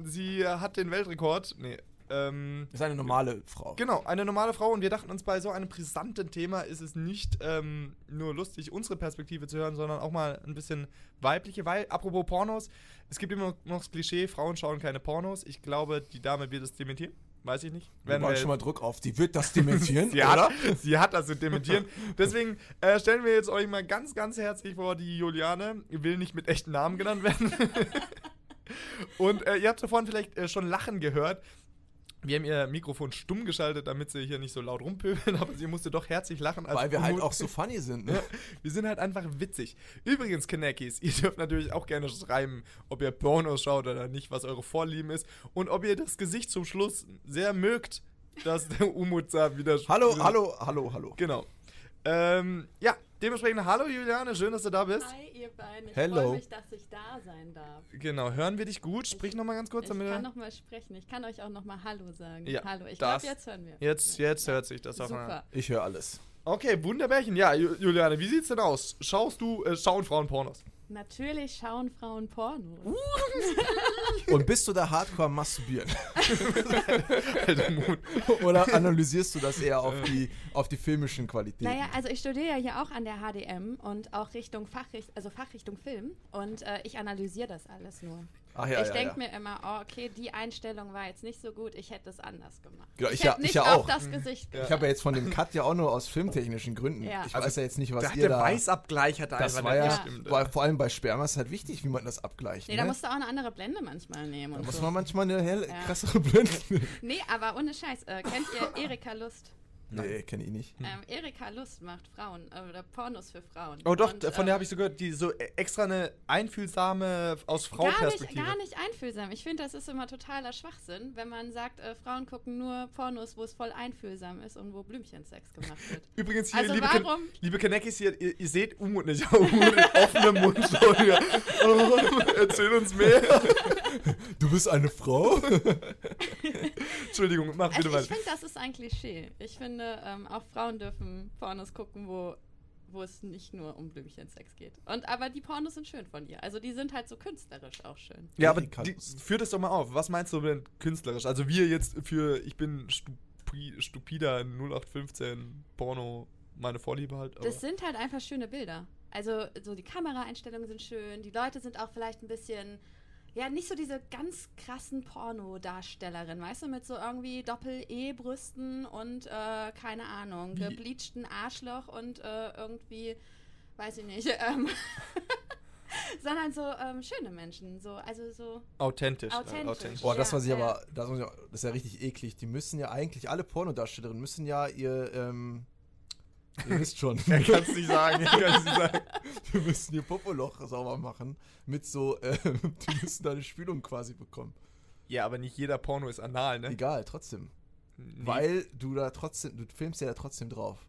Sie hat den Weltrekord. Nee. Ähm, Ist eine normale Frau. Genau, eine normale Frau und wir dachten uns, bei so einem brisanten Thema ist es nicht ähm, nur lustig, unsere Perspektive zu hören, sondern auch mal ein bisschen weibliche, weil, apropos Pornos, es gibt immer noch das Klischee, Frauen schauen keine Pornos. Ich glaube, die Dame wird es dementieren. Weiß ich nicht. Bauen wir schon mal Druck auf. Die wird das dementieren, [laughs] Sie oder? hat, sie hat das zu dementieren. Deswegen äh, stellen wir jetzt euch mal ganz, ganz herzlich vor, die Juliane will nicht mit echten Namen genannt werden. [laughs] Und äh, ihr habt davon vielleicht äh, schon Lachen gehört. Wir haben ihr Mikrofon stumm geschaltet, damit sie hier nicht so laut rumpöbeln, [laughs] aber sie musste doch herzlich lachen. Weil wir halt auch so funny sind, ne? [laughs] wir sind halt einfach witzig. Übrigens, Kanekis, ihr dürft natürlich auch gerne schreiben, ob ihr Pornos schaut oder nicht, was eure Vorlieben ist und ob ihr das Gesicht zum Schluss sehr mögt, dass der [laughs] Umut da wieder. Hallo, hallo, hallo, hallo. Genau. Ähm, ja, dementsprechend, hallo Juliane, schön, dass du da bist. Hi, ihr beiden. Ich Hello. freue mich, dass ich da sein darf. Genau, hören wir dich gut? Sprich nochmal ganz kurz, Ich damit kann wir- noch mal sprechen. Ich kann euch auch noch mal Hallo sagen. Ja, Hallo. Ich glaube, jetzt hören wir. Jetzt, jetzt hört sich das auch Super. an. Ich höre alles. Okay, Wunderbärchen. Ja, Ju- Juliane, wie sieht's denn aus? Schaust du, äh, schauen Frauen Pornos? Natürlich schauen Frauen Pornos. Und bist du da hardcore masturbieren? Oder analysierst du das eher auf die, auf die filmischen Qualitäten? Naja, also ich studiere ja hier auch an der HDM und auch Richtung Fachricht also Fachrichtung Film und äh, ich analysiere das alles nur. Ach ja, ich ja, denke ja. mir immer, oh, okay, die Einstellung war jetzt nicht so gut, ich hätte es anders gemacht. Ja, ich ich ja- hätte ich nicht ja auf auch. das Gesicht Ich habe ja jetzt von dem Cut ja auch nur aus filmtechnischen Gründen. Ja. Ich Also, weiß ja jetzt nicht, was Da hat ihr der da... Weißabgleich hat Das einfach war nicht ja, war, vor allem bei Sperma ist es halt wichtig, wie man das abgleicht. Nee, ne? da musst du auch eine andere Blende manchmal nehmen. Da Und muss so. man manchmal eine hell, Ja. krassere Blende nehmen. Nee, aber ohne Scheiß. Äh, kennt ihr [laughs] Erika Lust? Nee, kenne ich nicht. Ähm, Erika Lust macht Frauen äh, oder Pornos für Frauen. Oh doch, Und, von ähm, der habe ich so gehört, die so extra eine einfühlsame aus Gar nicht, Frau-Perspektive. gar nicht einfühlsam. Ich finde, das ist immer totaler Schwachsinn, wenn man sagt, äh, Frauen gucken nur Pornos, wo es voll einfühlsam ist und wo Blümchensex gemacht wird. [laughs] Übrigens hier, Also liebe, Ken warum- liebe Kanekis, ihr, ihr seht Umut nicht, aber [laughs] Umut mit offenem Mund schon hier. Oh, erzähl uns mehr. [laughs] Du bist eine Frau? Entschuldigung, mach bitte Also ich weiter. finde, das ist ein Klischee. Ich finde, ähm, auch Frauen dürfen Pornos gucken, wo, wo es nicht nur um Blümchensex geht. Und aber die Pornos sind schön von ihr. Also die sind halt so künstlerisch auch schön. Ja, aber die, führ das doch mal auf. Was meinst du denn künstlerisch? Also wir jetzt für, ich bin stupi, stupider 0815 Porno, meine Vorliebe halt. Aber Das sind halt einfach schöne Bilder. Also so die Kameraeinstellungen sind schön, die Leute sind auch vielleicht ein bisschen, ja, nicht so diese ganz krassen Pornodarstellerinnen, weißt du, mit so irgendwie Doppel-E-Brüsten und äh, keine Ahnung, gebleachten Arschloch und äh, irgendwie, weiß ich nicht, [laughs] ähm, sondern so ähm, schöne Menschen, so, also so authentisch. äh, Authentisch. Boah, das Ja, was ich ja. aber, das, muss ich, das ist ja richtig eklig. Die müssen ja eigentlich, alle Pornodarstellerinnen müssen ja ihr, ähm, ihr [laughs] wisst schon, Er kann es nicht sagen, er kann nicht sagen. [laughs] die müssen ihr Popoloch sauber machen. Mit so, ähm, [laughs] die müssen da eine Spülung quasi bekommen. Ja, aber nicht jeder Porno ist anal, ne? Egal, trotzdem. Nee. Weil du da trotzdem, du filmst ja da trotzdem drauf.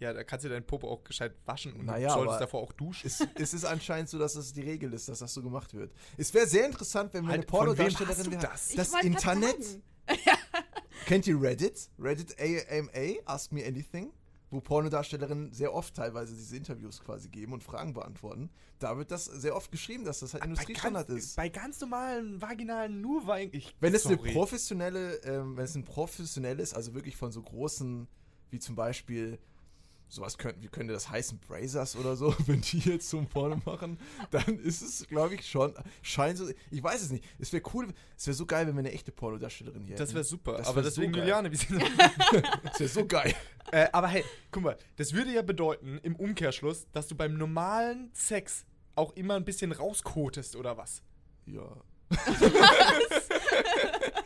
Ja, da kannst du deinen Popo auch gescheit waschen und Naja, du solltest davor auch duschen. Es, es ist anscheinend so, dass das die Regel ist, dass das so gemacht wird. Es wäre sehr interessant, wenn wir Halt, eine von wem Pornodarstellerin hast du wäre. das? Das Internet. Kennt ihr Reddit? Reddit AMA, Ask Me Anything? Wo Pornodarstellerinnen sehr oft teilweise diese Interviews quasi geben und Fragen beantworten. Da wird das sehr oft geschrieben, dass das halt Industriestandard ganz, ist. Bei ganz normalen vaginalen nur weil ich Wenn es eine professionelle, ähm, wenn es ein professionelles, also wirklich von so großen, wie zum Beispiel, sowas könnten, wie könnte das heißen, Brazers oder so, [laughs] wenn die jetzt so ein Porno machen, dann ist es, glaube ich, schon, scheint so, ich weiß es nicht. Es wäre cool, es wäre so geil, wenn wir eine echte Pornodarstellerin hier Das wäre hätten. super. Das aber wär deswegen, so. Juliane, wir sind. [laughs] Das wäre so geil. äh, aber hey, guck mal, das würde ja bedeuten, im Umkehrschluss, dass du beim normalen Sex auch immer ein bisschen rauskotest, oder was? Ja. [laughs]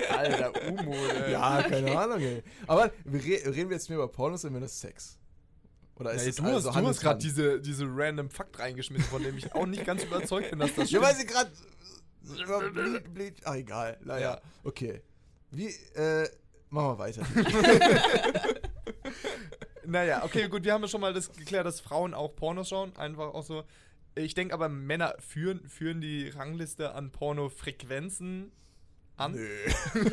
Alter, Umo, ey. Ja, keine Ahnung, ey. Aber wir re reden wir jetzt mehr über Pornos oder mehr das Sex? Oder ist Ja, du hast, also du Hand hast gerade diese, diese random Fakt reingeschmissen, von dem ich auch nicht ganz überzeugt bin, dass das Ja, stimmt. weil sie gerade. [laughs] Bleed, bleed. Ach, egal. Naja, Ja. okay. Wie, äh, machen wir weiter. [laughs] Naja, okay, gut, wir haben ja schon mal das geklärt, dass Frauen auch Pornos schauen. Einfach auch so. Ich denke aber, Männer führen, führen die Rangliste an Pornofrequenzen an. Nö. [laughs]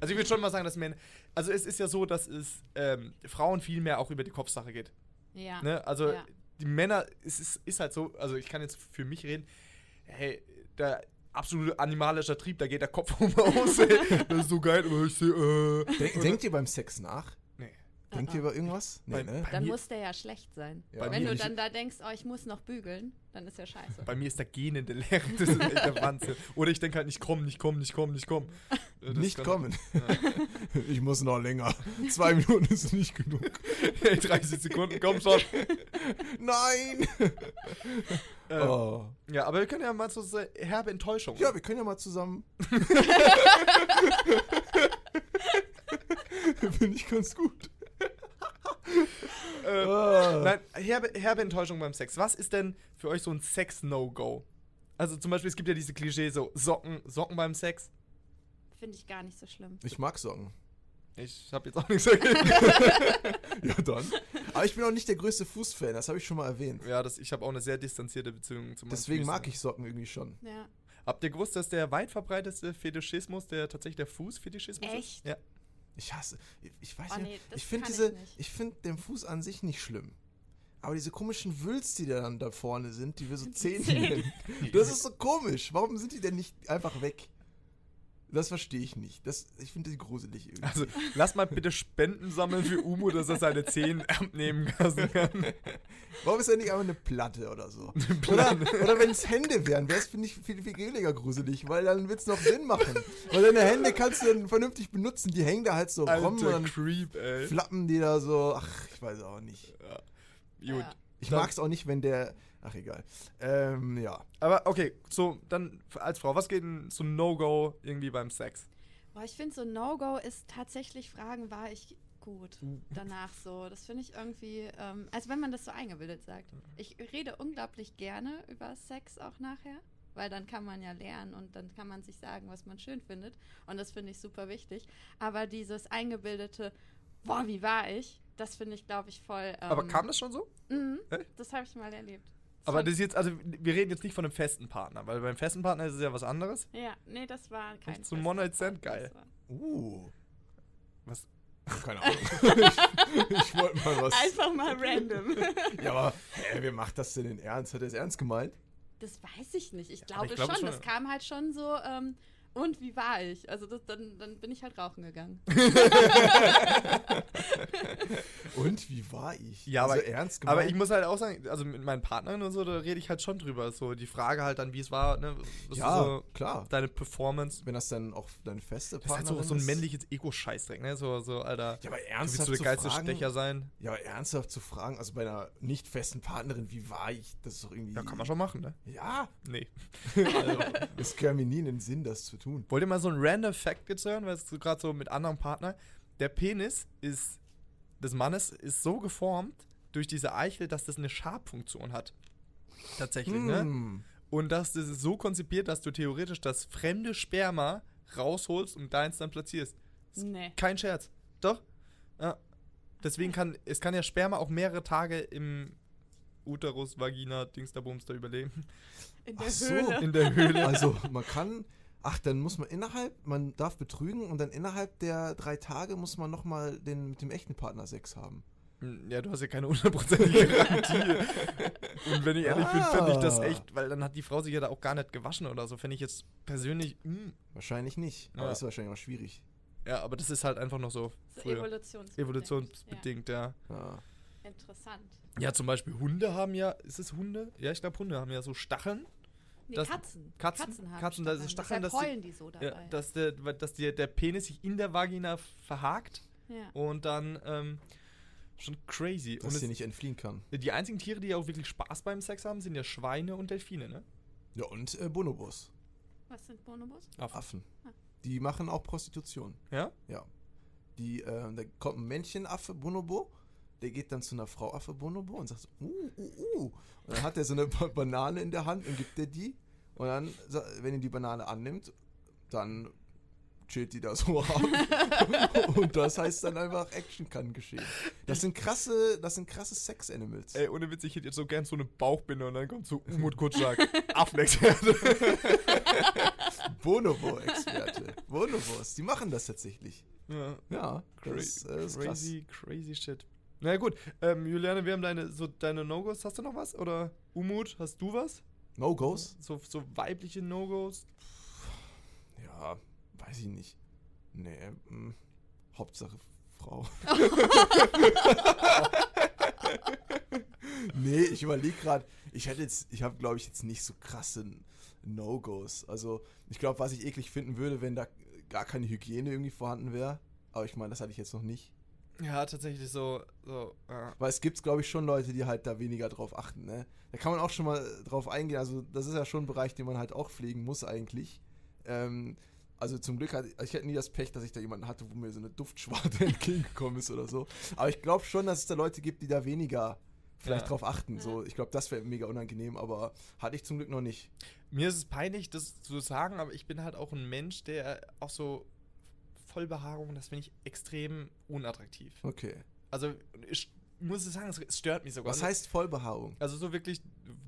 Also ich würde schon mal sagen, dass Männer. Also es ist ja so, dass es ähm, Frauen viel mehr auch über die Kopfsache geht. Ja. Ne? Also Ja. die Männer, es ist, ist halt so, also ich kann jetzt für mich reden, hey, der absolute animalische Trieb, da geht der Kopf [laughs] um aus, [laughs] ey. Das ist so geil, aber ich sehe, äh. Denk, denkt ihr beim Sex nach? Denkt ihr über irgendwas? Nee, Bei- ne? bei Dann muss der ja schlecht sein. Ja. Wenn du dann da denkst, oh, ich muss noch bügeln, dann ist ja scheiße. Bei mir ist der gähnende Lehrer, das ist echt der [laughs] Wahnsinn. Oder ich denke halt nicht komm, nicht komm, nicht komm, nicht komm. Äh, Nicht kommen. [laughs] Ich muss noch länger. Zwei Minuten ist nicht genug. [laughs] Hey, 30 Sekunden, komm schon. Nein! Äh, Oh. Ja, aber wir können ja mal so so herbe Enttäuschung. Ja, wir können ja mal zusammen. Finde ich ganz gut. [laughs] äh, Ah. Nein, herbe, herbe Enttäuschung beim Sex. Was ist denn für euch so ein Sex-No-Go? Also zum Beispiel, es gibt ja diese Klischee, so Socken, Socken beim Sex. Finde ich gar nicht so schlimm. Ich mag Socken. Ich habe jetzt auch nichts dagegen. [laughs] Ja, dann. Aber ich bin auch nicht der größte Fußfan, das habe ich schon mal erwähnt. ja, das, ich habe auch eine sehr distanzierte Beziehung zu meinen Deswegen Füßen. mag ich Socken irgendwie schon. Ja. Habt ihr gewusst, dass der weit verbreiteste Fetischismus der tatsächlich der Fußfetischismus Echt? ist? Ja. Ich hasse. Ich, ich weiß Oh, nicht. nee, ich finde ich diese. nicht. Ich finde den Fuß an sich nicht schlimm. Aber diese komischen Wülz, die da dann da vorne sind, die wir so [laughs] Zehen. nennen, das ist so komisch. Warum sind die denn nicht einfach weg? Das verstehe ich nicht. Das, ich finde die gruselig irgendwie. Also, lass mal bitte Spenden sammeln für Umo, dass er seine Zehen [laughs] abnehmen lassen kann. Warum ist da nicht einfach eine Platte oder so? [laughs] Oder, oder wenn es Hände wären, wäre es, finde ich, viel, viel weniger gruselig, weil dann wird es noch Sinn machen. Weil deine Hände kannst du dann vernünftig benutzen, die hängen da halt so rum und Alter dann Creep, ey. flappen die da so. Ach, ich weiß auch nicht. Gut. Ja. Ich Dann- mag es auch nicht, wenn der. Ach, egal. Ähm, ja. Aber okay, so, dann als Frau, was geht denn so No-Go irgendwie beim Sex? Boah, ich finde so No-Go ist tatsächlich Fragen, war ich gut danach so. Das finde ich irgendwie, ähm, also wenn man das so eingebildet sagt. Ich rede unglaublich gerne über Sex auch nachher, weil dann kann man ja lernen und dann kann man sich sagen, was man schön findet. Und das finde ich super wichtig. Aber dieses eingebildete, boah, wie war ich? Das finde ich, glaube ich, voll. Ähm, Aber kam das schon so? Mhm, das habe ich mal erlebt. Aber das ist jetzt, also wir reden jetzt nicht von einem festen Partner, weil beim festen Partner ist es ja was anderes. Ja, nee, das war kein. ein fester One-Night-Stand, Partner, geil. Uh. Was? Keine [laughs] Ahnung. ich ich wollte mal was. Einfach mal random. [laughs] Ja, aber hä, wer macht das denn in Ernst? Hat er es ernst gemeint? Das weiß ich nicht. Ich glaube, ich glaube schon. schon, Das kam halt schon so. Ähm, und wie war ich? Also das, dann, dann bin ich halt rauchen gegangen. [laughs] Und wie war ich? Ja, also aber- ernst gemeint? Aber ich muss halt auch sagen, also mit meinen Partnern und so, da rede ich halt schon drüber. So die Frage halt dann, wie es war, ne? Ja, ist so klar. deine Performance? Wenn das dann auch deine feste Das ist halt Partnerin so, so ein ist. männliches Ego-Scheißdreck, ne? So, so, Alter. Ja, aber Du willst ernsthaft so der geilste fragen, Stecher sein. Ja, aber ernsthaft zu fragen, also bei einer nicht festen Partnerin, wie war ich? Das ist doch irgendwie. Ja, kann man schon machen, ne? Ja, Nee. [laughs] also, es käme mir nie in den Sinn, das zu tun. Wollt ihr mal so ein random Fact jetzt hören, weil es so gerade so mit anderen Partnern. Der Penis ist des Mannes ist so geformt durch diese Eichel, dass das eine Schabfunktion hat. Tatsächlich, ne? Hm. Und dass das ist so konzipiert, dass du theoretisch das fremde Sperma rausholst und deins dann platzierst. Nee. Kein Scherz. Doch? Ja. Deswegen kann, es kann ja Sperma auch mehrere Tage im Uterus, Vagina, Dings da Bums da überleben. In Ach der so. Höhle. In der Höhle. Also, man kann. Ach, dann muss man innerhalb, man darf betrügen und dann innerhalb der drei Tage muss man nochmal den, mit dem echten Partner Sex haben. Hm, Ja, du hast ja keine hundertprozentige [laughs] Garantie. Und wenn ich ehrlich bin, fände ich das Ah. echt, weil dann hat die Frau sich ja da auch gar nicht gewaschen oder so. Fände ich jetzt persönlich, hm. Wahrscheinlich nicht. Ja. Aber ist wahrscheinlich auch schwierig. ja, aber das ist halt einfach noch so, So früher. evolutionsbedingt. evolutionsbedingt, ja. Ja. Ja. Interessant. Ja, zum Beispiel Hunde haben ja, ist es Hunde? Ja, ich glaube Hunde haben ja so Stacheln. Nee, Das- Katzen. Katzen- haben Katzen, da ist Stacheln, dass die- heulen die so dabei. Ja, dass der, dass der, der Penis sich in der Vagina verhakt ja. und dann ähm, schon crazy. Dass und sie es, nicht entfliehen kann. die einzigen Tiere, die auch wirklich Spaß beim Sex haben, sind ja Schweine und Delfine, ne? Ja, und äh, Bonobos. Was sind Bonobos? Affen. Ah. Die machen auch Prostitution. Ja? Ja. Die, äh, da kommt ein Männchenaffe, Bonobo, der geht dann zu einer Frau Affe Bonobo und sagt so, uh, uh, uh. Und dann hat er so eine Ba- Banane in der Hand und gibt er die. Und dann, wenn er die Banane annimmt, dann chillt die da so ab. [laughs] und das heißt dann einfach, Action kann geschehen. Das sind krasse, das sind krasse Sex-Animals. Ey, ohne Witz, ich hätte jetzt so gern so eine Bauchbinde und dann kommt so [laughs] Umut Kutschak, Affenexperte. [laughs] Bonobo-Experte. Bonobos, die machen das tatsächlich. ja, Ja, das, äh, crazy, crazy shit. Na ja, gut, ähm, Juliane, wir haben deine, so deine No-Gos. Hast du noch was? Oder Umut, hast du was? No-Gos? So, so weibliche No-Gos? Ja, weiß ich nicht. Nee, mh, Hauptsache Frau. [laughs] nee, ich überlege gerade, ich hätte jetzt, ich habe glaube ich jetzt nicht so krasse No-Gos. Also, ich glaube, was ich eklig finden würde, wenn da gar keine Hygiene irgendwie vorhanden wäre. Aber ich meine, das hatte ich jetzt noch nicht. Ja, tatsächlich so, so, ja. Weil es gibt, glaube ich, schon Leute, die halt da weniger drauf achten, ne? Da kann man auch schon mal äh, drauf eingehen. Also, das ist ja schon ein Bereich, den man halt auch pflegen muss, eigentlich. Ähm, also, zum Glück hatte ich hatte nie das Pech, dass ich da jemanden hatte, wo mir so eine Duftschwarte [laughs] entgegengekommen ist oder so. Aber ich glaube schon, dass es da Leute gibt, die da weniger vielleicht Ja. drauf achten. So, ich glaube, das wäre mega unangenehm, aber hatte ich zum Glück noch nicht. Mir ist es peinlich, das zu sagen, aber ich bin halt auch ein Mensch, der auch so Vollbehaarung, das finde ich extrem unattraktiv. Okay. Also, ich muss sagen, es- stört mich sogar. Was heißt Vollbehaarung? Also so wirklich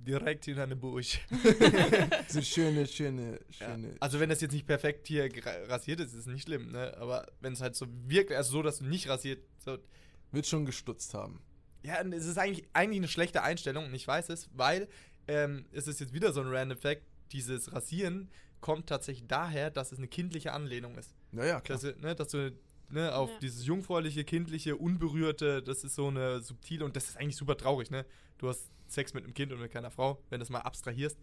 direkt hinter eine Busch. [laughs] So schöne, schöne, Ja. schöne. Also wenn das jetzt nicht perfekt hier rasiert ist, ist es nicht schlimm, ne? Aber wenn es halt so wirklich, also so, dass du nicht rasiert, so, Wird schon gestutzt haben. ja, es ist eigentlich, eigentlich eine schlechte Einstellung und ich weiß es, weil ähm, es ist jetzt wieder so ein random Fact, dieses Rasieren kommt tatsächlich daher, dass es eine kindliche Anlehnung ist. Naja, klar. Dass, du- ne, dass du ne, auf Ja. dieses jungfräuliche, kindliche, unberührte, das ist so eine subtile und das ist eigentlich super traurig, ne? Du hast Sex mit einem Kind und mit keiner Frau, wenn du das mal abstrahierst.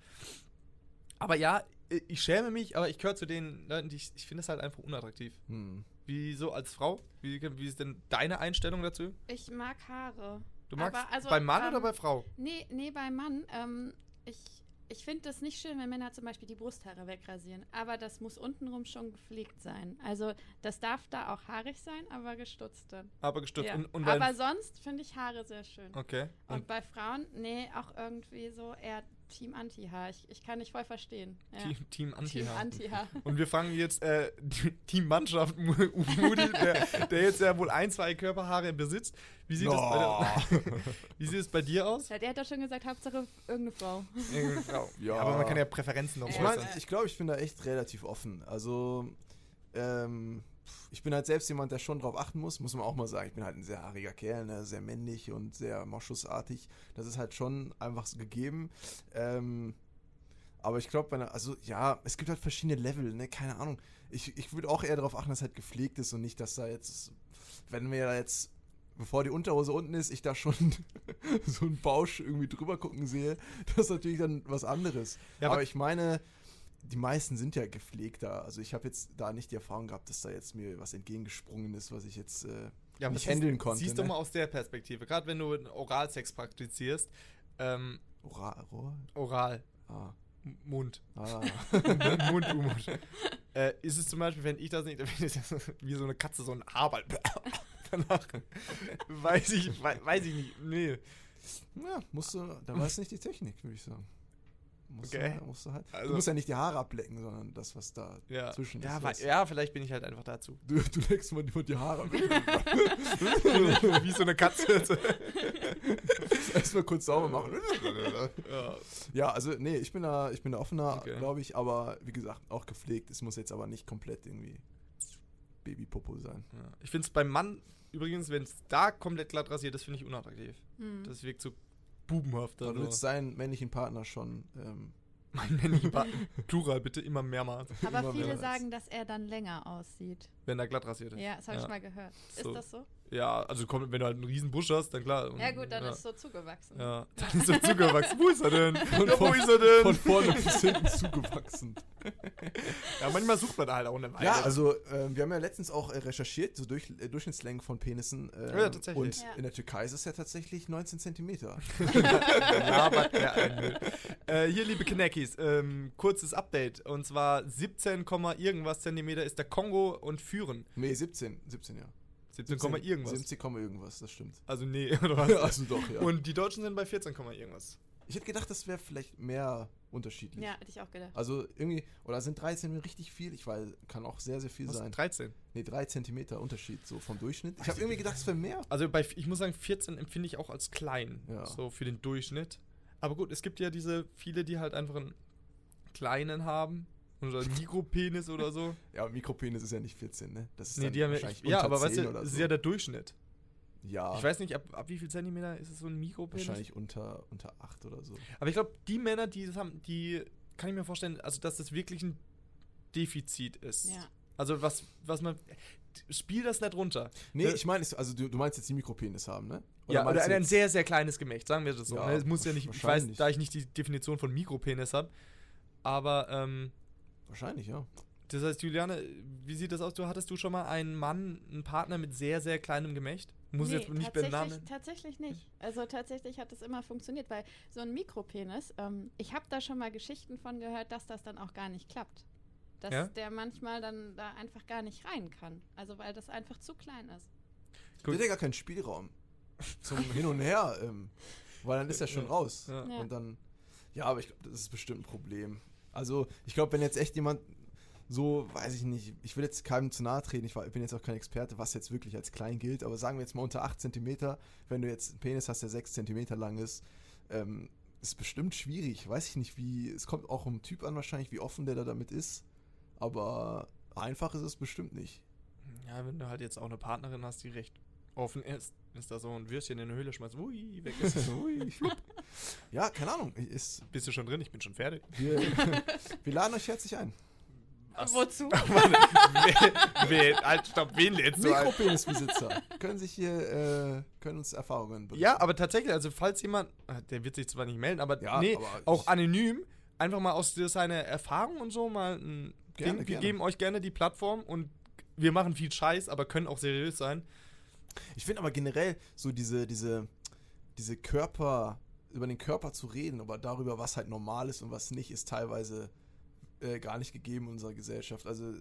Aber ja, i- ich schäme mich, aber ich gehöre zu den Leuten, die ich, ich finde es halt einfach unattraktiv. Hm. Wie so als Frau? Wie, wie ist denn deine Einstellung dazu? Ich mag Haare. Du magst Aber also, bei Mann ähm, oder bei Frau? Nee, nee, bei Mann. Ähm, ich ich finde das nicht schön, wenn Männer zum Beispiel die Brusthaare wegrasieren. Aber das muss untenrum schon gepflegt sein. Also das darf da auch haarig sein, aber gestutzt dann. Aber gestutzt. Ja. Und, und aber sonst finde ich Haare sehr schön. okay. Und, Und bei Frauen, nee, auch irgendwie so eher Team Anti-Haar. Ich, ich kann nicht voll verstehen. Ja. Team, Team Anti. Anti-Haar. [laughs] Und wir fangen jetzt äh, [laughs] Team Mannschaft Moody, der, der jetzt ja wohl ein, zwei Körperhaare besitzt. Wie sieht, das, bei, [laughs] wie sieht es bei dir aus? Ja, der hat doch schon gesagt, Hauptsache irgendeine Frau. Irgendeine Frau. Ja. Aber man kann ja Präferenzen noch Ich Ja. meine, ich glaube, ich bin da echt relativ offen. Also, ähm, ich bin halt selbst jemand, der schon drauf achten muss, muss man auch mal sagen. Ich bin halt ein sehr haariger Kerl, ne? sehr männlich und sehr moschusartig. Das ist halt schon einfach so gegeben. Ähm, aber ich glaube, also ja, es gibt halt verschiedene Level, ne? Keine Ahnung. Ich, ich würde auch eher darauf achten, dass halt gepflegt ist und nicht, dass da jetzt, wenn wir da jetzt, bevor die Unterhose unten ist, ich da schon [laughs] so einen Bausch irgendwie drüber gucken sehe, [laughs] das ist natürlich dann was anderes. Ja, aber aber- ich meine, die meisten sind ja gepflegter. Also ich habe jetzt da nicht die Erfahrung gehabt, dass da jetzt mir was entgegengesprungen ist, was ich jetzt äh, Ja, nicht handeln konnte. Siehst ne? du mal aus der Perspektive, gerade wenn du Oralsex praktizierst, ähm, Oral, Rohr? oral, Ah, Mund, ah. [laughs] Mund, Mund. Äh, ist es zum Beispiel, wenn ich das nicht, [laughs] wenn ich das wie so eine Katze so ein Arbeit [laughs] danach, weiß ich, wei- weiß ich nicht, nee. ja, musst du, da weißt du nicht die Technik, würde ich sagen. Musst Okay. Du, musst du, halt, Also- du musst ja nicht die Haare ablecken, sondern das, was da Ja, zwischen ja, ist. ja, vielleicht bin ich halt einfach dazu. Du, du leckst mal die Haare weg. [laughs] wie so eine Katze. [laughs] Erstmal kurz sauber machen. ja. Ja, also nee, ich bin da, ich bin da offener, Okay. glaube ich, aber wie gesagt, auch gepflegt. Es muss jetzt aber nicht komplett irgendwie Babypopo sein. Ja. Ich finde es beim Mann übrigens, wenn es da komplett glatt rasiert ist, finde ich unattraktiv. Hm. Das wirkt so bubenhaft. Also. willst seinen männlichen Partner schon. Ähm, [laughs] Mein männlichen Partner. Plural, bitte immer mehrmals, Aber Immer viele mehr. sagen, dass er dann länger aussieht. wenn er glatt rasiert ist. Ja, das habe Ja. ich mal gehört. So. Ist das so? Ja, also komm, wenn du halt einen riesen Busch hast, dann klar. Und- Ja gut, dann ja. ist so zugewachsen. Ja, dann ist er zugewachsen. Wo ist er denn? [laughs] Von- ja, wo ist er denn? von vorne bis hinten zugewachsen. [laughs] ja, manchmal sucht man da halt auch eine Weile. Ja, also ähm, wir haben ja letztens auch äh, recherchiert, so durch, äh, Durchschnittslängen von Penissen. Ähm, Ja, tatsächlich. Und Ja. in der Türkei ist es ja tatsächlich 19 Zentimeter. [laughs] labert er einen äh, hier, liebe Knackis, ähm, kurzes Update. Und zwar 17, Komma irgendwas Zentimeter ist der Kongo und führen. Nee, 17, 17, ja. 17, Komma irgendwas. 17, Komma irgendwas, das stimmt. Also nee, [laughs] oder [laughs] was? also doch, ja. Und die Deutschen sind bei 14, Komma irgendwas. ich hätte gedacht, das wäre vielleicht mehr unterschiedlich. Ja, hätte ich auch gedacht. Also irgendwie, oder sind 13 richtig viel? Ich weiß, kann auch sehr, sehr viel Was? sein. 13. Nee, 3 Zentimeter Unterschied so vom Durchschnitt. Ich habe irgendwie gedacht, es wäre mehr. Also bei, ich muss sagen, 14 empfinde ich auch als klein. Ja. So für den Durchschnitt. Aber gut, es gibt ja diese viele, die halt einfach einen kleinen haben. Oder Mikropenis oder so. [laughs] Ja, Mikropenis ist ja nicht 14, ne? Das ist Nee, die haben ja, ich, ja, aber weißt 10 du, oder das ist ja der Durchschnitt. Ja, Ich weiß nicht, ab, ab wie viel Zentimeter ist es so ein Mikropenis? wahrscheinlich unter, unter 8 oder so. Aber ich glaube, die Männer, die das haben, die kann ich mir vorstellen, also dass das wirklich ein Defizit ist. Ja. Also was, was man. Spiel das nicht runter. Nee, Äh, ich meine, also du, du meinst jetzt die Mikropenis haben, ne? ja, meinst oder ein sehr, sehr kleines Gemächt, sagen wir das so. Ja, ne? Es muss ja nicht, ich weiß, da ich nicht die Definition von Mikropenis habe, aber ähm, Wahrscheinlich, ja. das heißt, Juliane, wie sieht das aus? Du hattest du schon mal einen Mann, einen Partner mit sehr, sehr kleinem Gemächt? Muss nee, jetzt nicht tatsächlich, benennen. tatsächlich nicht. Also tatsächlich hat es immer funktioniert, weil so ein Mikropenis, ähm, ich habe da schon mal Geschichten von gehört, dass das dann auch gar nicht klappt. Dass Ja? der manchmal dann da einfach gar nicht rein kann. Also weil das einfach zu klein ist. Der hat ja gar keinen Spielraum zum [laughs] Hin und Her, ähm, weil dann ist er schon raus. Ja. Und dann, ja, aber ich glaube, das ist bestimmt ein Problem. Also, ich glaube, wenn jetzt echt jemand so, weiß ich nicht, ich will jetzt keinem zu nahe treten, ich bin jetzt auch kein Experte, was jetzt wirklich als klein gilt, aber sagen wir jetzt mal unter 8 cm, wenn du jetzt einen Penis hast, der 6 cm lang ist, ähm, ist bestimmt schwierig. Weiß ich nicht, wie, es kommt auch im Typ an wahrscheinlich, wie offen der da damit ist, aber einfach ist es bestimmt nicht. Ja, wenn du halt jetzt auch eine Partnerin hast, die recht offen ist, ist da so ein Würstchen in der Höhle schmeißt, ui, weg [laughs] ist es. Ui, flupp. ja, keine Ahnung, ist, Bist du schon drin? Ich bin schon fertig. wir, [laughs] wir laden euch herzlich ein. Was? Wozu? [laughs] wer, wer, halt, stopp, wen lädst du ein? Mikropenisbesitzer können sich hier, äh, können uns Erfahrungen berichten. Ja, aber tatsächlich, also falls jemand, ah, der wird sich zwar nicht melden, aber Ja, nee, aber auch ich- anonym, einfach mal aus seiner Erfahrung und so mal ein Gerne, Ding. Wir gerne. geben euch gerne die Plattform und wir machen viel Scheiß, aber können auch seriös sein. Ich finde aber generell so diese, diese, diese über den Körper zu reden, aber darüber, was halt normal ist und was nicht, ist teilweise äh, gar nicht gegeben in unserer Gesellschaft. Also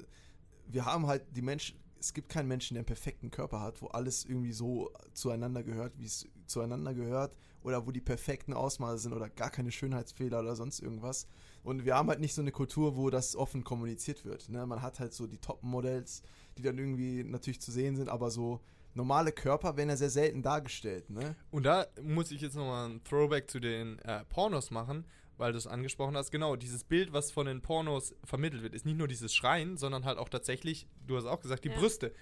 wir haben halt die Menschen, es gibt keinen Menschen, der einen perfekten Körper hat, wo alles irgendwie so zueinander gehört, wie es zueinander gehört, oder wo die perfekten Ausmaße sind oder gar keine Schönheitsfehler oder sonst irgendwas. Und wir haben halt nicht so eine Kultur, wo das offen kommuniziert wird. Ne? Man hat halt so die Top-Modells, die dann irgendwie natürlich zu sehen sind, aber so normale Körper werden ja sehr selten dargestellt. Ne? Und da muss ich jetzt nochmal ein Throwback zu den äh, Pornos machen, weil du es angesprochen hast. Genau, dieses Bild, was von den Pornos vermittelt wird, ist nicht nur dieses Schreien, sondern halt auch tatsächlich, du hast auch gesagt, die Ja. Brüste.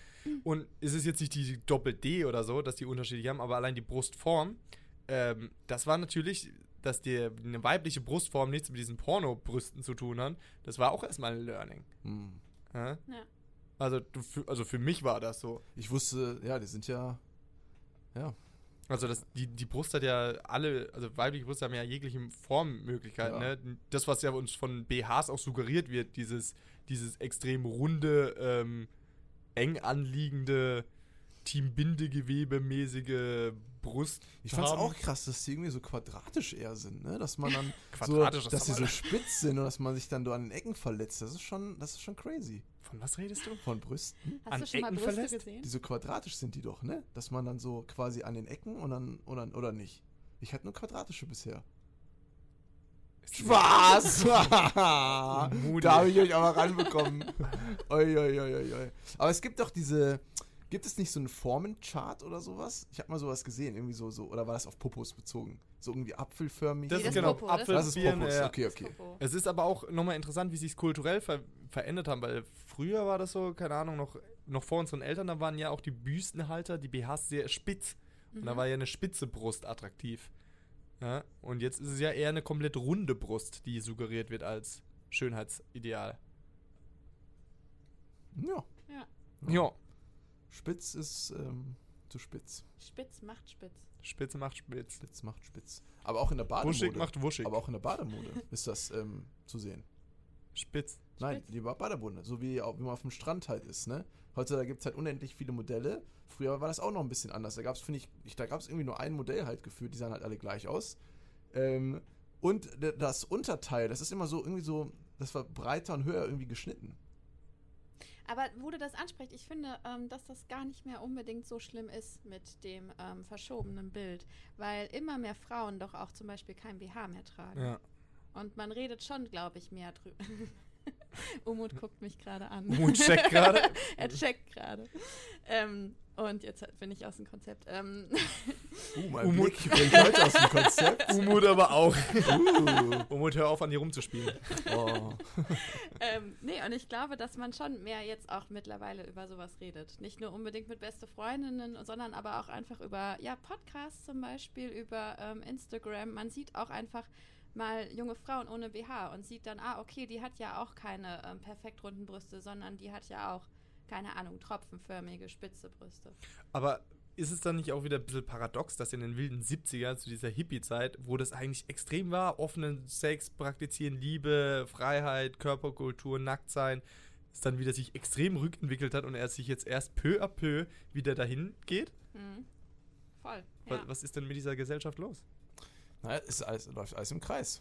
Und es ist jetzt nicht die Doppel-D oder so, dass die unterschiedlich haben, aber allein die Brustform, ähm, das war natürlich, dass die, eine weibliche Brustform nichts mit diesen Porno-Brüsten zu tun hat. Das war auch erstmal ein Learning. Hm. Ja? Ja. Also, du, für- also für mich war das so. Ich wusste, ja, die sind ja, ja, Also das, die, die Brust hat ja alle, also weibliche Brüste haben ja jegliche Formmöglichkeiten. Ja. Ne? Das, was ja uns von BHs auch suggeriert wird, dieses, dieses extrem runde, ähm, eng anliegende, Teambindegewebe-mäßige Brust. Ich fand's haben. auch krass, dass die irgendwie so quadratisch eher sind, ne? Dass man dann [laughs] Quadratisch, so, das dass sie so spitz sind und dass man sich dann so an den Ecken verletzt. Das ist schon, das ist schon crazy. Von was redest du? Von Brüsten, Hast An du schon mal Ecken Brüste verlässt? gesehen? die so quadratisch sind die doch, ne? Dass man dann so quasi an den Ecken und dann oder, oder nicht. Ich hatte nur quadratische bisher. Spaß! [laughs] da habe ich euch aber ranbekommen. oi, oi, oi, oi. Aber es gibt doch diese. Gibt es nicht so einen Formenchart oder sowas? Ich habe mal sowas gesehen, irgendwie so, so, oder war das auf Popos bezogen? So irgendwie apfelförmig? Das Nee, ist das genau Popo, das- das ist Popos, ja. okay, okay. Popo. Es ist aber auch nochmal interessant, wie sich es kulturell ver verändert haben, weil früher war das so, keine Ahnung, noch, noch vor unseren Eltern, da waren ja auch die Büstenhalter, die BHs sehr spitz. Und da Mhm. war ja eine spitze Brust attraktiv. Ja? Und jetzt ist es ja eher eine komplett runde Brust, die suggeriert wird als Schönheitsideal. Ja. Ja. Ja. Spitz ist ähm, zu spitz. Spitz macht spitz. Spitze macht spitz. Spitz macht spitz. Aber auch in der Bademode. Wuschig macht wuschig. Aber auch in der Bademode [laughs] ist das ähm, zu sehen. spitz. Nein, Spitz. die Ba- Bademode. So wie, auch, wie man auf dem Strand halt ist, ne? Heutzutage gibt es halt unendlich viele Modelle. Früher war das auch noch ein bisschen anders. Da gab es, finde ich, ich, da gab es irgendwie nur ein Modell halt gefühlt. Die sahen halt alle gleich aus. Ähm, und das Unterteil, das ist immer so, irgendwie so, das war breiter und höher irgendwie geschnitten. Aber wo du das ansprichst, ich finde, ähm, dass das gar nicht mehr unbedingt so schlimm ist mit dem ähm, verschobenen Bild, weil immer mehr Frauen doch auch zum Beispiel kein BH mehr tragen. Ja. Und man redet schon, glaube ich, mehr drüber. [laughs] [laughs] Umut guckt mich gerade an. Und checkt gerade. [laughs] er checkt gerade. Ähm, und jetzt bin ich aus dem Konzept. Ähm, Uh, mein Umut- Blick [laughs] bringt heute aus dem Konzept. Umut aber auch. Uh. Umut, hör auf, an dir rumzuspielen. Oh. ähm, nee, und ich glaube, dass man schon mehr jetzt auch mittlerweile über sowas redet. Nicht nur unbedingt mit beste Freundinnen, sondern aber auch einfach über, ja, Podcasts zum Beispiel, über ähm, Instagram. Man sieht auch einfach mal junge Frauen ohne BH und sieht dann, ah, okay, die hat ja auch keine ähm, perfekt runden Brüste, sondern die hat ja auch, keine Ahnung, tropfenförmige, spitze Brüste. Aber ist es dann nicht auch wieder ein bisschen paradox, dass in den wilden 70er, zu dieser Hippie-Zeit, wo das eigentlich extrem war, offenen Sex praktizieren, Liebe, Freiheit, Körperkultur, Nacktsein, es dann wieder sich extrem rückentwickelt hat und er sich jetzt erst peu à peu wieder dahin geht? Mhm. Voll. Ja. Was ist denn mit dieser Gesellschaft los? Naja, es alles, läuft alles im Kreis.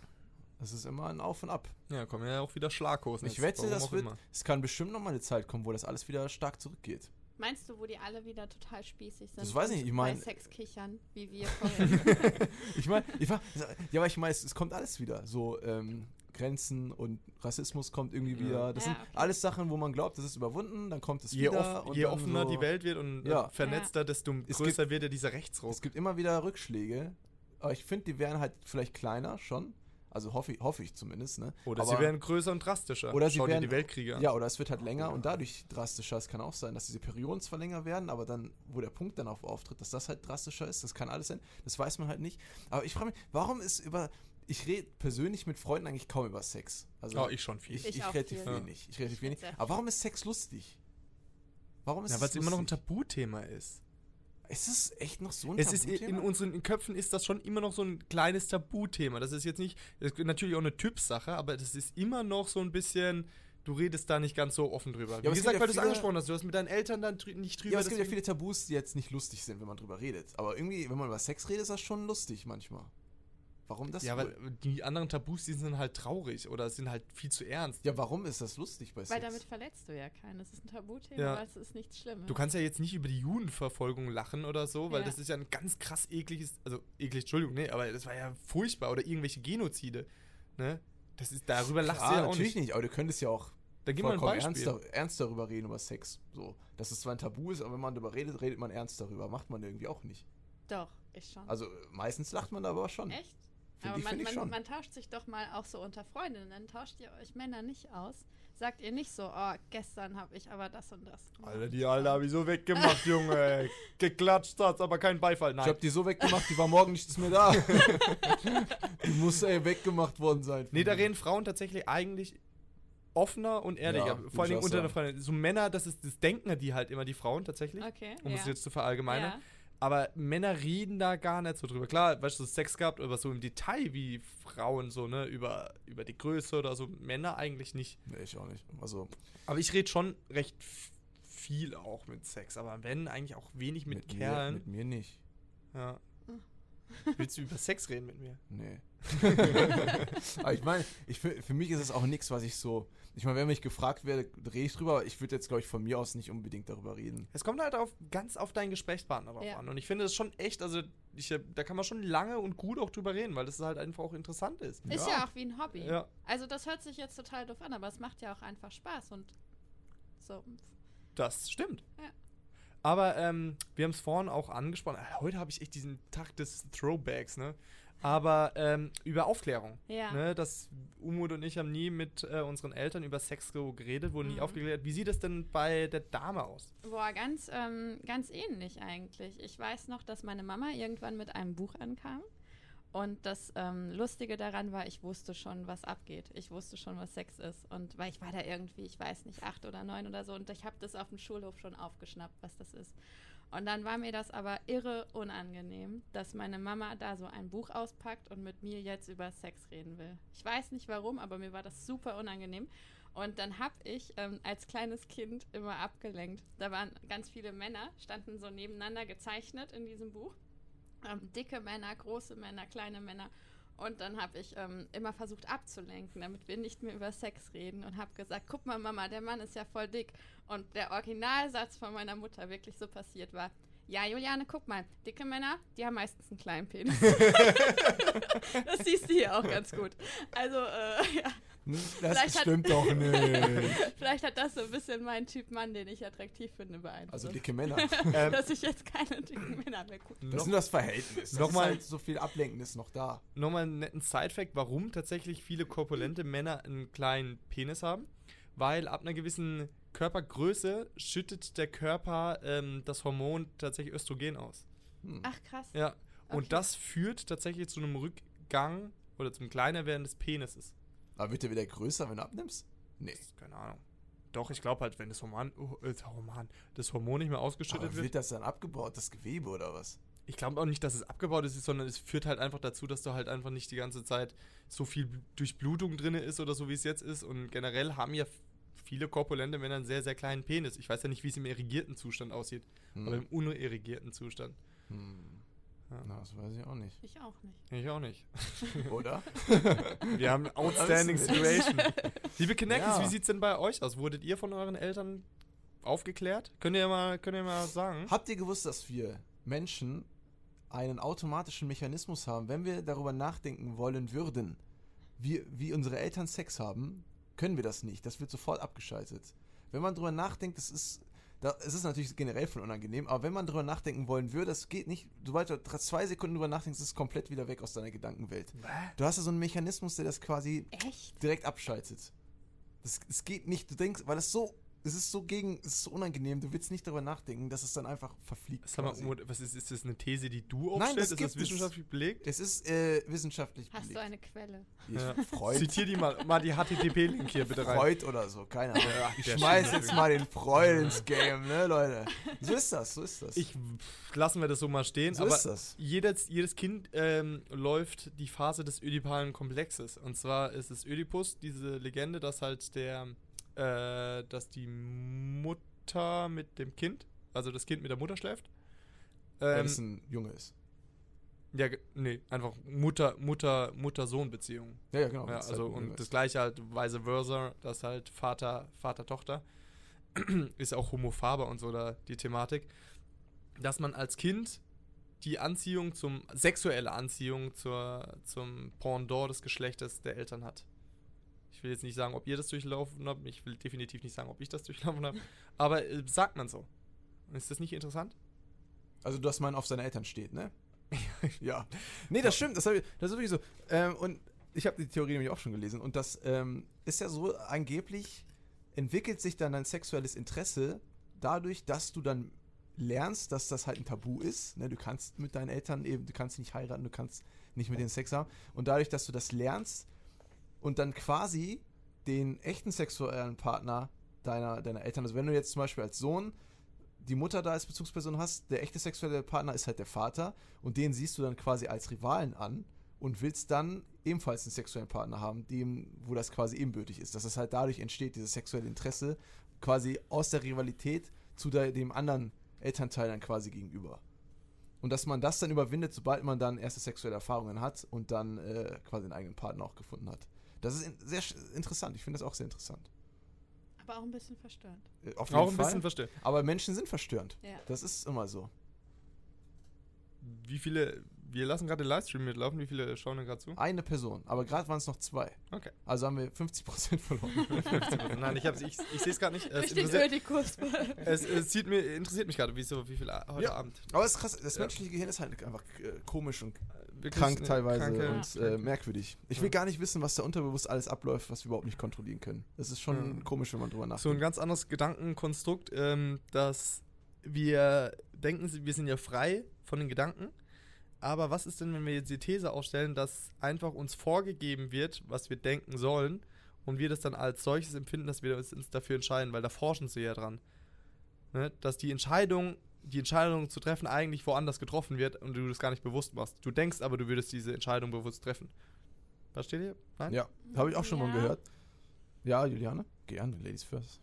Es ist immer ein Auf und Ab. Ja, kommen ja auch wieder Schlaghosen. Ich jetzt, wette, das wird, es kann bestimmt noch mal eine Zeit kommen, wo das alles wieder stark zurückgeht. Meinst du, wo die alle wieder total spießig sind? Das weiß ich nicht, ich mein- Bei Sex kichern, wie wir [laughs] vorhin. [laughs] Ich meine, ich war, ja, aber ich meine, es, es kommt alles wieder. So ähm, Grenzen und Rassismus kommt irgendwie wieder. Das Ja, sind okay. alles Sachen, wo man glaubt, das ist überwunden, dann kommt es Je, wieder. off und je dann offener so, die Welt wird und Ja. vernetzter, desto Es größer wird ja dieser Rechtsruck. Es gibt immer wieder Rückschläge, aber ich finde, die wären halt vielleicht kleiner schon. Also hoffe ich, hoffe ich zumindest, ne? Oder aber, sie werden größer und drastischer. Oder sie Schau dir werden- die Weltkriege an. Ja, oder es wird halt länger und dadurch drastischer. Es kann auch sein, dass diese Perioden zwar länger werden, aber dann, wo der Punkt dann auf auftritt, dass das halt drastischer ist. Das kann alles sein. Das weiß man halt nicht. Aber ich frage mich, warum ist über. Ich rede persönlich mit Freunden eigentlich kaum über Sex. Also Oh, ich schon viel. ich, Ich ich relativ viel. wenig. Ich relativ wenig. Aber warum ist Sex lustig? Warum ist Ja, weil es immer noch ein? Tabuthema ist. Ist es echt noch so ein Es ist in unseren Köpfen ist das schon immer noch so ein kleines Tabuthema. Das ist jetzt nicht, das ist natürlich auch eine Typsache, aber das ist immer noch so ein bisschen, du redest da nicht ganz so offen drüber. Wie gesagt, ja weil du es angesprochen hast, du hast mit deinen Eltern dann nicht drüber. Ja, es gibt ja viele Tabus, die jetzt nicht lustig sind, wenn man drüber redet. Aber irgendwie, wenn man über Sex redet, ist das schon lustig manchmal. Warum das ja, weil die anderen Tabus, die sind halt traurig oder sind halt viel zu ernst. Ja, warum ist das lustig bei Sex? Weil damit verletzt du ja keinen. Das ist ein Tabuthema, Ja. aber es ist nichts Schlimmes. Du kannst ja jetzt nicht über die Judenverfolgung lachen oder so, weil Ja. das ist ja ein ganz krass ekliges, also eklig, Entschuldigung, nee, aber das war ja furchtbar oder irgendwelche Genozide, ne? Das ist, darüber lachst du Klar, ja auch natürlich nicht. nicht. aber du könntest ja auch Dann gib mal ein vollkommen Beispiel. ernst, ernst darüber reden, über Sex. So. Dass es zwar ein Tabu ist, aber wenn man darüber redet, redet man ernst darüber. Macht man irgendwie auch nicht. Doch, ich schon. Also meistens lacht man da aber schon. Echt? Find Aber ich- man, ich man, schon. man tauscht sich doch mal auch so unter Freundinnen. Tauscht ihr euch Männer nicht aus? Sagt ihr nicht so, oh, gestern habe ich aber das und das. gemacht. Alter, die Alte habe ich so weggemacht, [laughs] Junge. Geklatscht hat's, aber kein Beifall. Ich Nein. hab die so weggemacht, die war morgen nicht mehr da. [laughs] die muss ey, weggemacht worden sein. Nee, da reden Frauen tatsächlich eigentlich offener und ehrlicher. Ja, Vor würd allen ich Dingen auch unter der. Freundin. So Männer, das ist das denken die halt immer die Frauen tatsächlich. Okay. Um ja. es jetzt zu verallgemeinern. Ja. Aber Männer reden da gar nicht so drüber. Klar, weißt du, Sex gehabt, aber so im Detail wie Frauen so, ne, über, über die Größe oder so. Männer eigentlich nicht. Nee, ich auch nicht. Also Aber ich rede schon recht viel auch mit Sex. Aber wenn, eigentlich auch wenig mit, Mir, Kerlen. mit mir nicht. ja. Willst du über Sex reden mit mir? Nee. [laughs] aber ich meine, ich, für, für mich ist es auch nichts, was ich so. Ich meine, wenn mich gefragt werde, rede ich drüber, aber ich würde jetzt, glaube ich, von mir aus nicht unbedingt darüber reden. Es kommt halt auf, ganz auf deinen Gesprächspartner drauf Ja. an. Und ich finde das schon echt, also ich, da kann man schon lange und gut auch drüber reden, weil das halt einfach auch interessant ist. Ist Ja. ja auch wie ein Hobby. Ja. Also das hört sich jetzt total doof an, aber es macht ja auch einfach Spaß und so. Das stimmt. Ja. Aber ähm, wir haben es vorhin auch angesprochen. äh, Heute habe ich echt diesen Tag des Throwbacks, ne? Aber ähm, über Aufklärung. Ja. Ne? Das Umut und ich haben nie mit äh, unseren Eltern über Sex geredet, wurden nie Mhm. aufgeklärt. Wie sieht es denn bei der Dame aus? Boah, ganz, ähm, ganz ähnlich eigentlich. Ich weiß noch, dass meine Mama irgendwann mit einem Buch ankam. Und das ähm, Lustige daran war, ich wusste schon, was abgeht. Ich wusste schon, was Sex ist. Und weil ich war da irgendwie, ich weiß nicht, acht oder neun oder so. Und ich habe das auf dem Schulhof schon aufgeschnappt, was das ist. Und dann war mir das aber irre unangenehm, dass meine Mama da so ein Buch auspackt und mit mir jetzt über Sex reden will. Ich weiß nicht warum, aber mir war das super unangenehm. Und dann habe ich ähm, als kleines Kind immer abgelenkt. Da waren ganz viele Männer, standen so nebeneinander gezeichnet in diesem Buch. Ähm, dicke Männer, große Männer, kleine Männer. Und dann habe ich ähm, immer versucht abzulenken, damit wir nicht mehr über Sex reden und habe gesagt, guck mal Mama, der Mann ist ja voll dick. Und der Originalsatz von meiner Mutter wirklich so passiert war, ja Juliane, guck mal, dicke Männer, die haben meistens einen kleinen Penis. [laughs] das siehst du hier auch ganz gut. Also, äh, [laughs] ja, Das Vielleicht hat- stimmt doch nicht. [laughs] vielleicht hat das so ein bisschen meinen Typ Mann, den ich attraktiv finde, beeinflusst. Also dicke Männer. [laughs] Ähm, dass ich jetzt keine dicken Männer mehr gucke. Das noch, ist nur das Verhältnis. Das Nochmal- ist halt so viel Ablenken ist noch da. Nochmal einen netten Side-Fact, warum tatsächlich viele korpulente Männer einen kleinen Penis haben. Weil ab einer gewissen Körpergröße schüttet der Körper ähm, das Hormon tatsächlich Östrogen aus. Hm. Ach krass. Ja. Und Okay. das führt tatsächlich zu einem Rückgang oder zum Kleinerwerden des Penises. Aber wird der wieder größer, wenn du abnimmst? Nee. Keine Ahnung. Doch, ich glaube halt, wenn das Hormon, oh, äh, Hormon, das Hormon nicht mehr ausgeschüttet Aber wird. wird das dann abgebaut, das Gewebe oder was? Ich glaube auch nicht, dass es abgebaut ist, sondern es führt halt einfach dazu, dass du halt einfach nicht die ganze Zeit so viel Bl- Durchblutung drin ist oder so, wie es jetzt ist. Und generell haben ja viele korpulente Männer einen sehr, sehr kleinen Penis. Ich weiß ja nicht, wie es im irrigierten Zustand aussieht, Hm. aber im unirrigierten Zustand. Hm. Ja. Na, das weiß ich auch nicht. Ich auch nicht. Ich auch nicht. [laughs] Oder? [laughs] Wir haben outstanding wir nicht. situation. Liebe Kneckis, Ja. wie sieht's denn bei euch aus? Wurdet ihr von euren Eltern aufgeklärt? Könnt ihr mal, könnt ihr mal sagen? Habt ihr gewusst, dass wir Menschen einen automatischen Mechanismus haben, wenn wir darüber nachdenken wollen würden, wie, wie unsere Eltern Sex haben, können wir das nicht. Das wird sofort abgeschaltet. Wenn man darüber nachdenkt, das ist, da, es ist natürlich generell voll unangenehm, aber wenn man darüber nachdenken wollen würde, das geht nicht. Sobald du zwei Sekunden drüber nachdenkst, ist es komplett wieder weg aus deiner Gedankenwelt. Du hast ja so einen Mechanismus, der das quasi Echt? direkt abschaltet. Das, es geht nicht, du denkst, weil es so, es ist so gegen, es ist so unangenehm, du willst nicht darüber nachdenken, dass es dann einfach verfliegt. Sag mal, was ist, ist das eine These, die du Nein, aufstellst? das ist das wissenschaftlich belegt? Es ist äh, wissenschaftlich Hast du belegt. eine Quelle? Ja. Freud, Zitier die mal, mal die HTTP-Link hier bitte rein. Freud oder so, keine Ahnung. ich schmeiß jetzt mal den Freud ins Game, ne, Leute. So ist das, so ist das. Ich, pff, lassen wir das so mal stehen, so aber ist das. jedes, jedes Kind ähm, läuft die Phase des ödipalen Komplexes. Und zwar ist es Ödipus, diese Legende, dass halt der, äh, dass die Mutter mit dem Kind, also das Kind mit der Mutter schläft. Ähm, es ein Junge ist. Ja, nee, einfach Mutter, Mutter, Mutter-Sohn-Beziehung. Ja, ja, genau. Ja, das ist also halt- und das gleiche halt vice versa, dass halt Vater, Vater, Tochter [clears throat] ist auch homophaber und so da die Thematik, dass man als Kind die Anziehung zum sexuelle Anziehung zur zum Pendant des Geschlechtes der Eltern hat. Ich will jetzt nicht sagen, ob ihr das durchlaufen habt, ich will definitiv nicht sagen, ob ich das durchlaufen habe, aber äh, sagt man so. Ist das nicht interessant? Also, dass man auf seine Eltern steht, ne? [laughs] ja. Nee, das stimmt. Das, ich, das ist wirklich so. Ähm, und ich habe die Theorie nämlich auch schon gelesen. Und das ähm, ist ja so, angeblich entwickelt sich dann ein sexuelles Interesse dadurch, dass du dann lernst, dass das halt ein Tabu ist. Ne? Du kannst mit deinen Eltern eben, du kannst nicht heiraten, du kannst nicht mit denen Sex haben. Und dadurch, dass du das lernst und dann quasi den echten sexuellen Partner deiner, deiner Eltern, also wenn du jetzt zum Beispiel als Sohn die Mutter da als Bezugsperson hast, der echte sexuelle Partner ist halt der Vater und den siehst du dann quasi als Rivalen an und willst dann ebenfalls einen sexuellen Partner haben, dem, wo das quasi ebenbürtig ist. Dass es halt dadurch entsteht, dieses sexuelle Interesse quasi aus der Rivalität zu der, dem anderen Elternteil dann quasi gegenüber. Und dass man das dann überwindet, sobald man dann erste sexuelle Erfahrungen hat und dann äh, quasi einen eigenen Partner auch gefunden hat. Das ist sehr interessant. Ich finde das auch sehr interessant. Aber auch ein bisschen verstörend. Äh, Auf Auch jeden ein Fall. bisschen verstehen. Aber Menschen sind verstörend. Ja. Das ist immer so. Wie viele, wir lassen gerade den Livestream mitlaufen, wie viele schauen denn gerade zu? Eine Person. Aber gerade waren es noch zwei. Okay. Also haben wir 50% verloren. [laughs] [laughs] Nein, ich, ich, ich sehe es gerade nicht. Es, Richtig interessiert, es, es zieht mir, interessiert mich gerade, wie so, wie viel heute Ja. Abend. Aber es ist krass, das Ja. menschliche Gehirn ist halt einfach äh, komisch und Wirklich krank teilweise kranke- und äh, merkwürdig. Ich will Ja. gar nicht wissen, was da unterbewusst alles abläuft, was wir überhaupt nicht kontrollieren können. Das ist schon Ja. komisch, wenn man drüber so ein nachdenkt. ganz anderes Gedankenkonstrukt, ähm, dass wir denken, wir sind ja frei von den Gedanken. Aber was ist denn, wenn wir jetzt die These aufstellen, dass einfach uns vorgegeben wird, was wir denken sollen und wir das dann als solches empfinden, dass wir uns dafür entscheiden, weil da forschen sie ja dran. Ne? Dass die Entscheidung, die Entscheidung zu treffen eigentlich woanders getroffen wird und du das gar nicht bewusst machst. Du denkst aber, du würdest diese Entscheidung bewusst treffen. Versteht ihr? Nein? ja, habe ich auch schon mal Ja. gehört. Ja, Juliane? Gerne, Ladies first.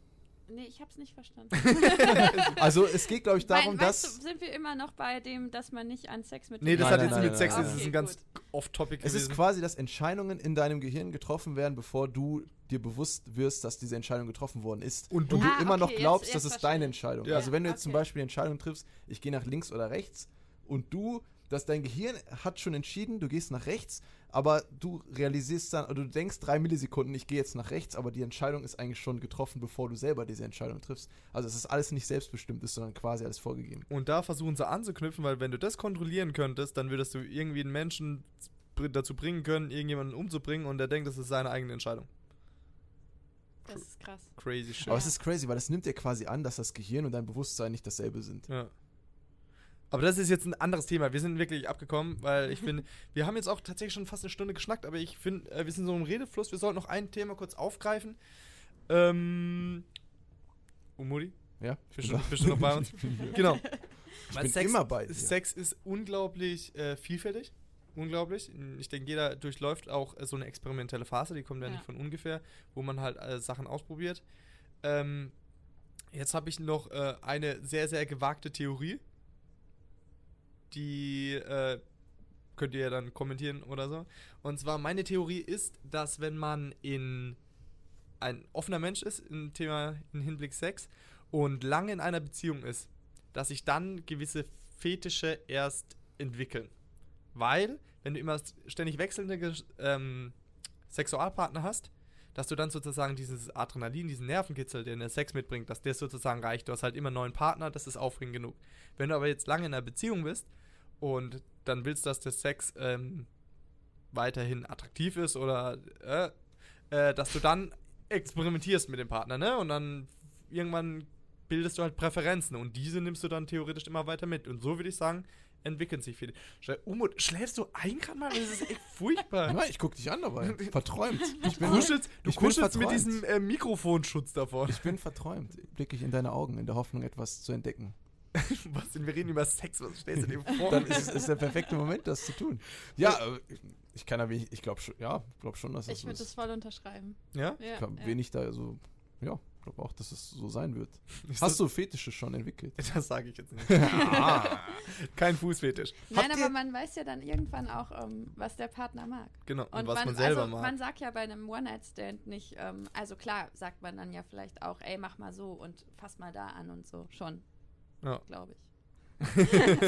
Nee, ich hab's nicht verstanden. [laughs] Also es geht, glaube ich, darum, weißt dass... du, sind wir immer noch bei dem, dass man nicht an Sex mit Nee, das Nein, hat nein, jetzt nein, mit nein, Sex, nein, das ist nein. ein ganz off-topic Es ist quasi, dass Entscheidungen in deinem Gehirn getroffen werden, bevor du dir bewusst wirst, dass diese Entscheidung getroffen worden ist. Und du- und du immer noch okay, jetzt- glaubst, jetzt dass es deine. Entscheidung ist. Ja. Also wenn du jetzt zum Okay. Beispiel die Entscheidung triffst, ich gehe nach links oder rechts und du, dass dein Gehirn hat schon entschieden, du gehst nach rechts, aber du realisierst dann, oder du denkst drei Millisekunden, ich gehe jetzt nach rechts, aber die Entscheidung ist eigentlich schon getroffen, bevor du selber diese Entscheidung triffst. Also es ist alles nicht selbstbestimmt ist, sondern quasi alles vorgegeben. Und da versuchen sie anzuknüpfen, weil wenn du das kontrollieren könntest, dann würdest du irgendwie einen Menschen dazu bringen können, irgendjemanden umzubringen und der denkt, das ist seine eigene Entscheidung. Das ist krass. Crazy shit. Aber Ja. es ist crazy, weil das nimmt dir quasi an, dass das Gehirn und dein Bewusstsein nicht dasselbe sind. Ja. Aber das ist jetzt ein anderes Thema. Wir sind wirklich abgekommen, weil ich finde, [laughs] wir haben jetzt auch tatsächlich schon fast eine Stunde geschnackt, aber ich finde, äh, wir sind so im Redefluss. Wir sollten noch ein Thema kurz aufgreifen. Ähm. Umuri? Ja? Bist du, bist du [laughs] noch bei uns? Genau. Ich Weil bin Sex, immer bei dir. Sex ist unglaublich äh, vielfältig. Unglaublich. Ich denke, jeder durchläuft auch äh, so eine experimentelle Phase, die kommt ja, Ja. nicht von ungefähr, wo man halt äh, Sachen ausprobiert. Ähm, jetzt habe ich noch äh, eine sehr, sehr gewagte Theorie. Die äh, könnt ihr ja dann kommentieren oder so. Und zwar, meine Theorie ist, dass wenn man in ein offener Mensch ist im Thema im Hinblick Sex und lange in einer Beziehung ist, dass sich dann gewisse Fetische erst entwickeln. Weil, wenn du immer ständig wechselnde ähm, Sexualpartner hast, dass du dann sozusagen dieses Adrenalin, diesen Nervenkitzel, den der Sex mitbringt, dass der sozusagen reicht. Du hast halt immer einen neuen Partner, das ist aufregend genug. Wenn du aber jetzt lange in einer Beziehung bist und dann willst, dass der Sex ähm, weiterhin attraktiv ist oder äh, äh, dass du dann experimentierst mit dem Partner, ne? Und dann irgendwann bildest du halt Präferenzen und diese nimmst du dann theoretisch immer weiter mit. Und so würde ich sagen, entwickeln sich viele. Schle- Umut, schläfst du ein gerade mal? Das ist echt furchtbar. [laughs] Ja, ich guck dich an dabei. [laughs] Verträumt. Ich Du bin, kuschelst, du ich bin kuschelst mit diesem äh, Mikrofonschutz davon. ich bin verträumt. Blicke ich in deine Augen, in der Hoffnung, etwas zu entdecken. [laughs] Was denn? Wir reden über Sex, was stellst du dir vor? Dann ist es ist der perfekte Moment, das zu tun. Ja, äh, ich kann da wenig, ich glaube schon, ja, glaube schon, dass das Ich würde das voll unterschreiben. ja? Ja, Kann ja. wenig da so, ja, glaube auch, dass es so sein wird. [laughs] Ist Hast du Fetische schon entwickelt? [laughs] Das, sage ich jetzt nicht. Ah, [laughs] Kein Fußfetisch. Nein, Habt aber man weiß ja dann irgendwann auch, ähm, was der Partner mag. Genau. Und, Und was man, man selber also, mag. man sagt ja bei einem One-Night-Stand nicht, ähm, also klar sagt man dann ja vielleicht auch, ey, mach mal so und fass mal da an und so. Schon, ja. glaube ich.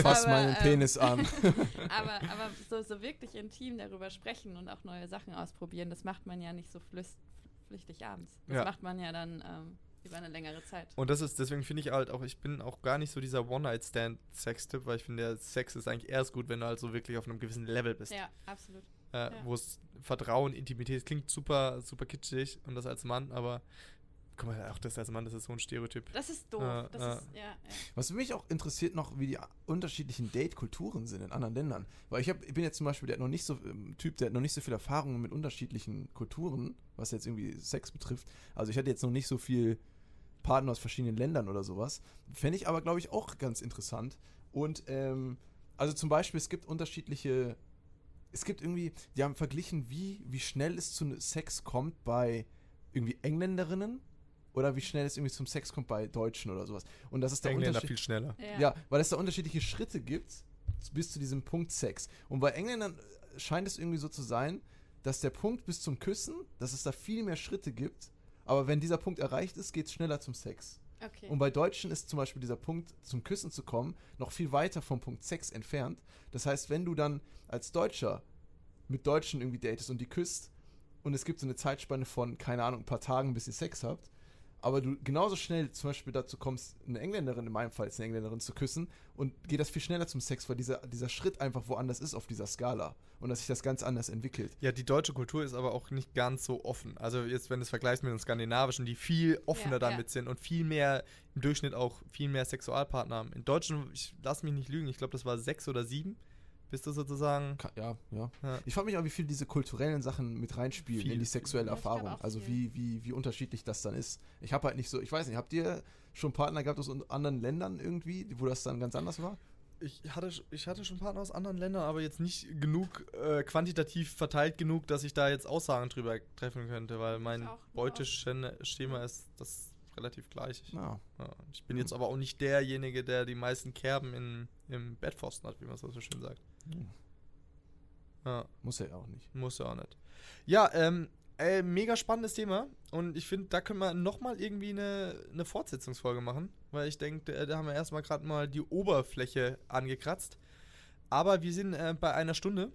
Fass Aber, meinen ähm, Penis an. Aber, aber so, so wirklich intim darüber sprechen und auch neue Sachen ausprobieren, das macht man ja nicht so flüss, flüchtig abends. Das Ja. macht man ja dann ähm, über eine längere Zeit. Und das ist, deswegen finde ich halt auch, ich bin auch gar nicht so dieser One-Night-Stand-Sex-Tipp, weil ich finde, der Sex ist eigentlich erst gut, wenn du halt so wirklich auf einem gewissen Level bist. Ja, absolut. äh, ja. wo es Vertrauen, Intimität, klingt super, super kitschig und das als Mann, aber guck mal, auch das als Mann, das ist so ein Stereotyp. Das ist doof. Ja, das ja. ist, ja, ja. Was mich auch interessiert noch, wie die unterschiedlichen Date-Kulturen sind in anderen Ländern. Weil ich, hab, ich bin jetzt zum Beispiel der hat noch nicht so ähm, Typ, der hat noch nicht so viel Erfahrung mit unterschiedlichen Kulturen, was jetzt irgendwie Sex betrifft. Also ich hatte jetzt noch nicht so viel Partner aus verschiedenen Ländern oder sowas. Fände ich aber, glaube ich, auch ganz interessant. Und ähm, also zum Beispiel, es gibt unterschiedliche, es gibt irgendwie, die haben verglichen, wie, wie schnell es zu Sex kommt bei irgendwie Engländerinnen oder wie schnell es irgendwie zum Sex kommt bei Deutschen oder sowas. Und das ist der Engländer Unterschied. viel schneller. Ja, weil es da unterschiedliche Schritte gibt bis zu diesem Punkt Sex. Und bei Engländern äh, scheint es irgendwie so zu sein, dass der Punkt bis zum Küssen, dass es da viel mehr Schritte gibt. Aber wenn dieser Punkt erreicht ist, geht es schneller zum Sex. Okay. Und bei Deutschen ist zum Beispiel dieser Punkt zum Küssen zu kommen noch viel weiter vom Punkt Sex entfernt. Das heißt, wenn du dann als Deutscher mit Deutschen irgendwie datest und die küsst und es gibt so eine Zeitspanne von, keine Ahnung, ein paar Tagen, bis ihr Sex habt, aber du genauso schnell zum Beispiel dazu kommst, eine Engländerin, in meinem Fall ist eine Engländerin, zu küssen und geht das viel schneller zum Sex, weil dieser, dieser Schritt einfach woanders ist auf dieser Skala und dass sich das ganz anders entwickelt. Ja, die deutsche Kultur ist aber auch nicht ganz so offen. Also jetzt, wenn du es vergleichst mit den skandinavischen, die viel offener Ja, damit ja. sind und viel mehr, im Durchschnitt auch viel mehr Sexualpartner haben. In Deutschen, ich lass mich nicht lügen, ich glaube, das war sechs oder sieben, bist du sozusagen. Ka- Ja, ja. Ja. Ich frage mich auch, wie viel diese kulturellen Sachen mit reinspielen Viel. in die sexuelle Ja, Erfahrung. Also wie, wie, wie unterschiedlich das dann ist. Ich habe halt nicht so, ich weiß nicht, habt ihr schon Partner gehabt aus anderen Ländern irgendwie, wo das dann ganz anders war? Ich hatte, ich hatte schon Partner aus anderen Ländern, aber jetzt nicht genug, äh, quantitativ verteilt genug, dass ich da jetzt Aussagen drüber treffen könnte, weil mein Beuteschema ist das relativ gleich. Ja. Ja, ich bin jetzt aber auch nicht derjenige, der die meisten Kerben in, im Bettpfosten hat, wie man so schön sagt. Ja, Muss er ja auch nicht. muss ja auch nicht. Ja, ähm, äh, mega spannendes Thema und ich finde, da können wir nochmal irgendwie eine, eine Fortsetzungsfolge machen, weil ich denke, da, da haben wir erstmal gerade mal die Oberfläche angekratzt. Aber wir sind äh, bei einer Stunde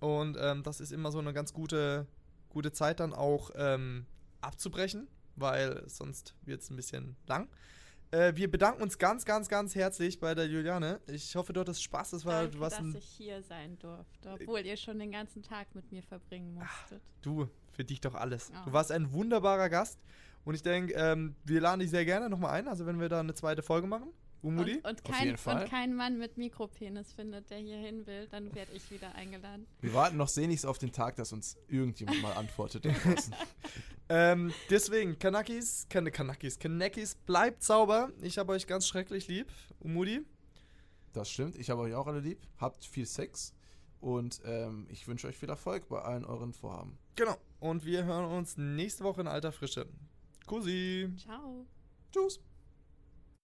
und ähm, das ist immer so eine ganz gute, gute Zeit dann auch ähm, abzubrechen, weil sonst wird es ein bisschen lang. Äh, wir bedanken uns ganz, ganz, ganz herzlich bei der Juliane. Ich hoffe, du hattest Spaß. Das war, Danke, warst dass ich hier sein durfte, obwohl ihr schon den ganzen Tag mit mir verbringen musstet. Du, für dich doch alles. Ja. Du warst ein wunderbarer Gast und ich denke, ähm, wir laden dich sehr gerne nochmal ein, also wenn wir da eine zweite Folge machen. Umudi? Und, und, Auf kein, jeden Fall. und kein Mann mit Mikropenis findet, der hier hin will, dann werde ich wieder eingeladen. Wir warten noch sehnlichst auf den Tag, dass uns irgendjemand mal antwortet. [laughs] Ähm, deswegen, Kanakis, keine Kanakis, Kanakis, bleibt sauber. Ich habe euch ganz schrecklich lieb. Umudi? das stimmt. Ich habe euch auch alle lieb. Habt viel Sex. Und ähm, ich wünsche euch viel Erfolg bei allen euren Vorhaben. Genau. Und wir hören uns nächste Woche in alter Frische. Kussi. Ciao. Tschüss.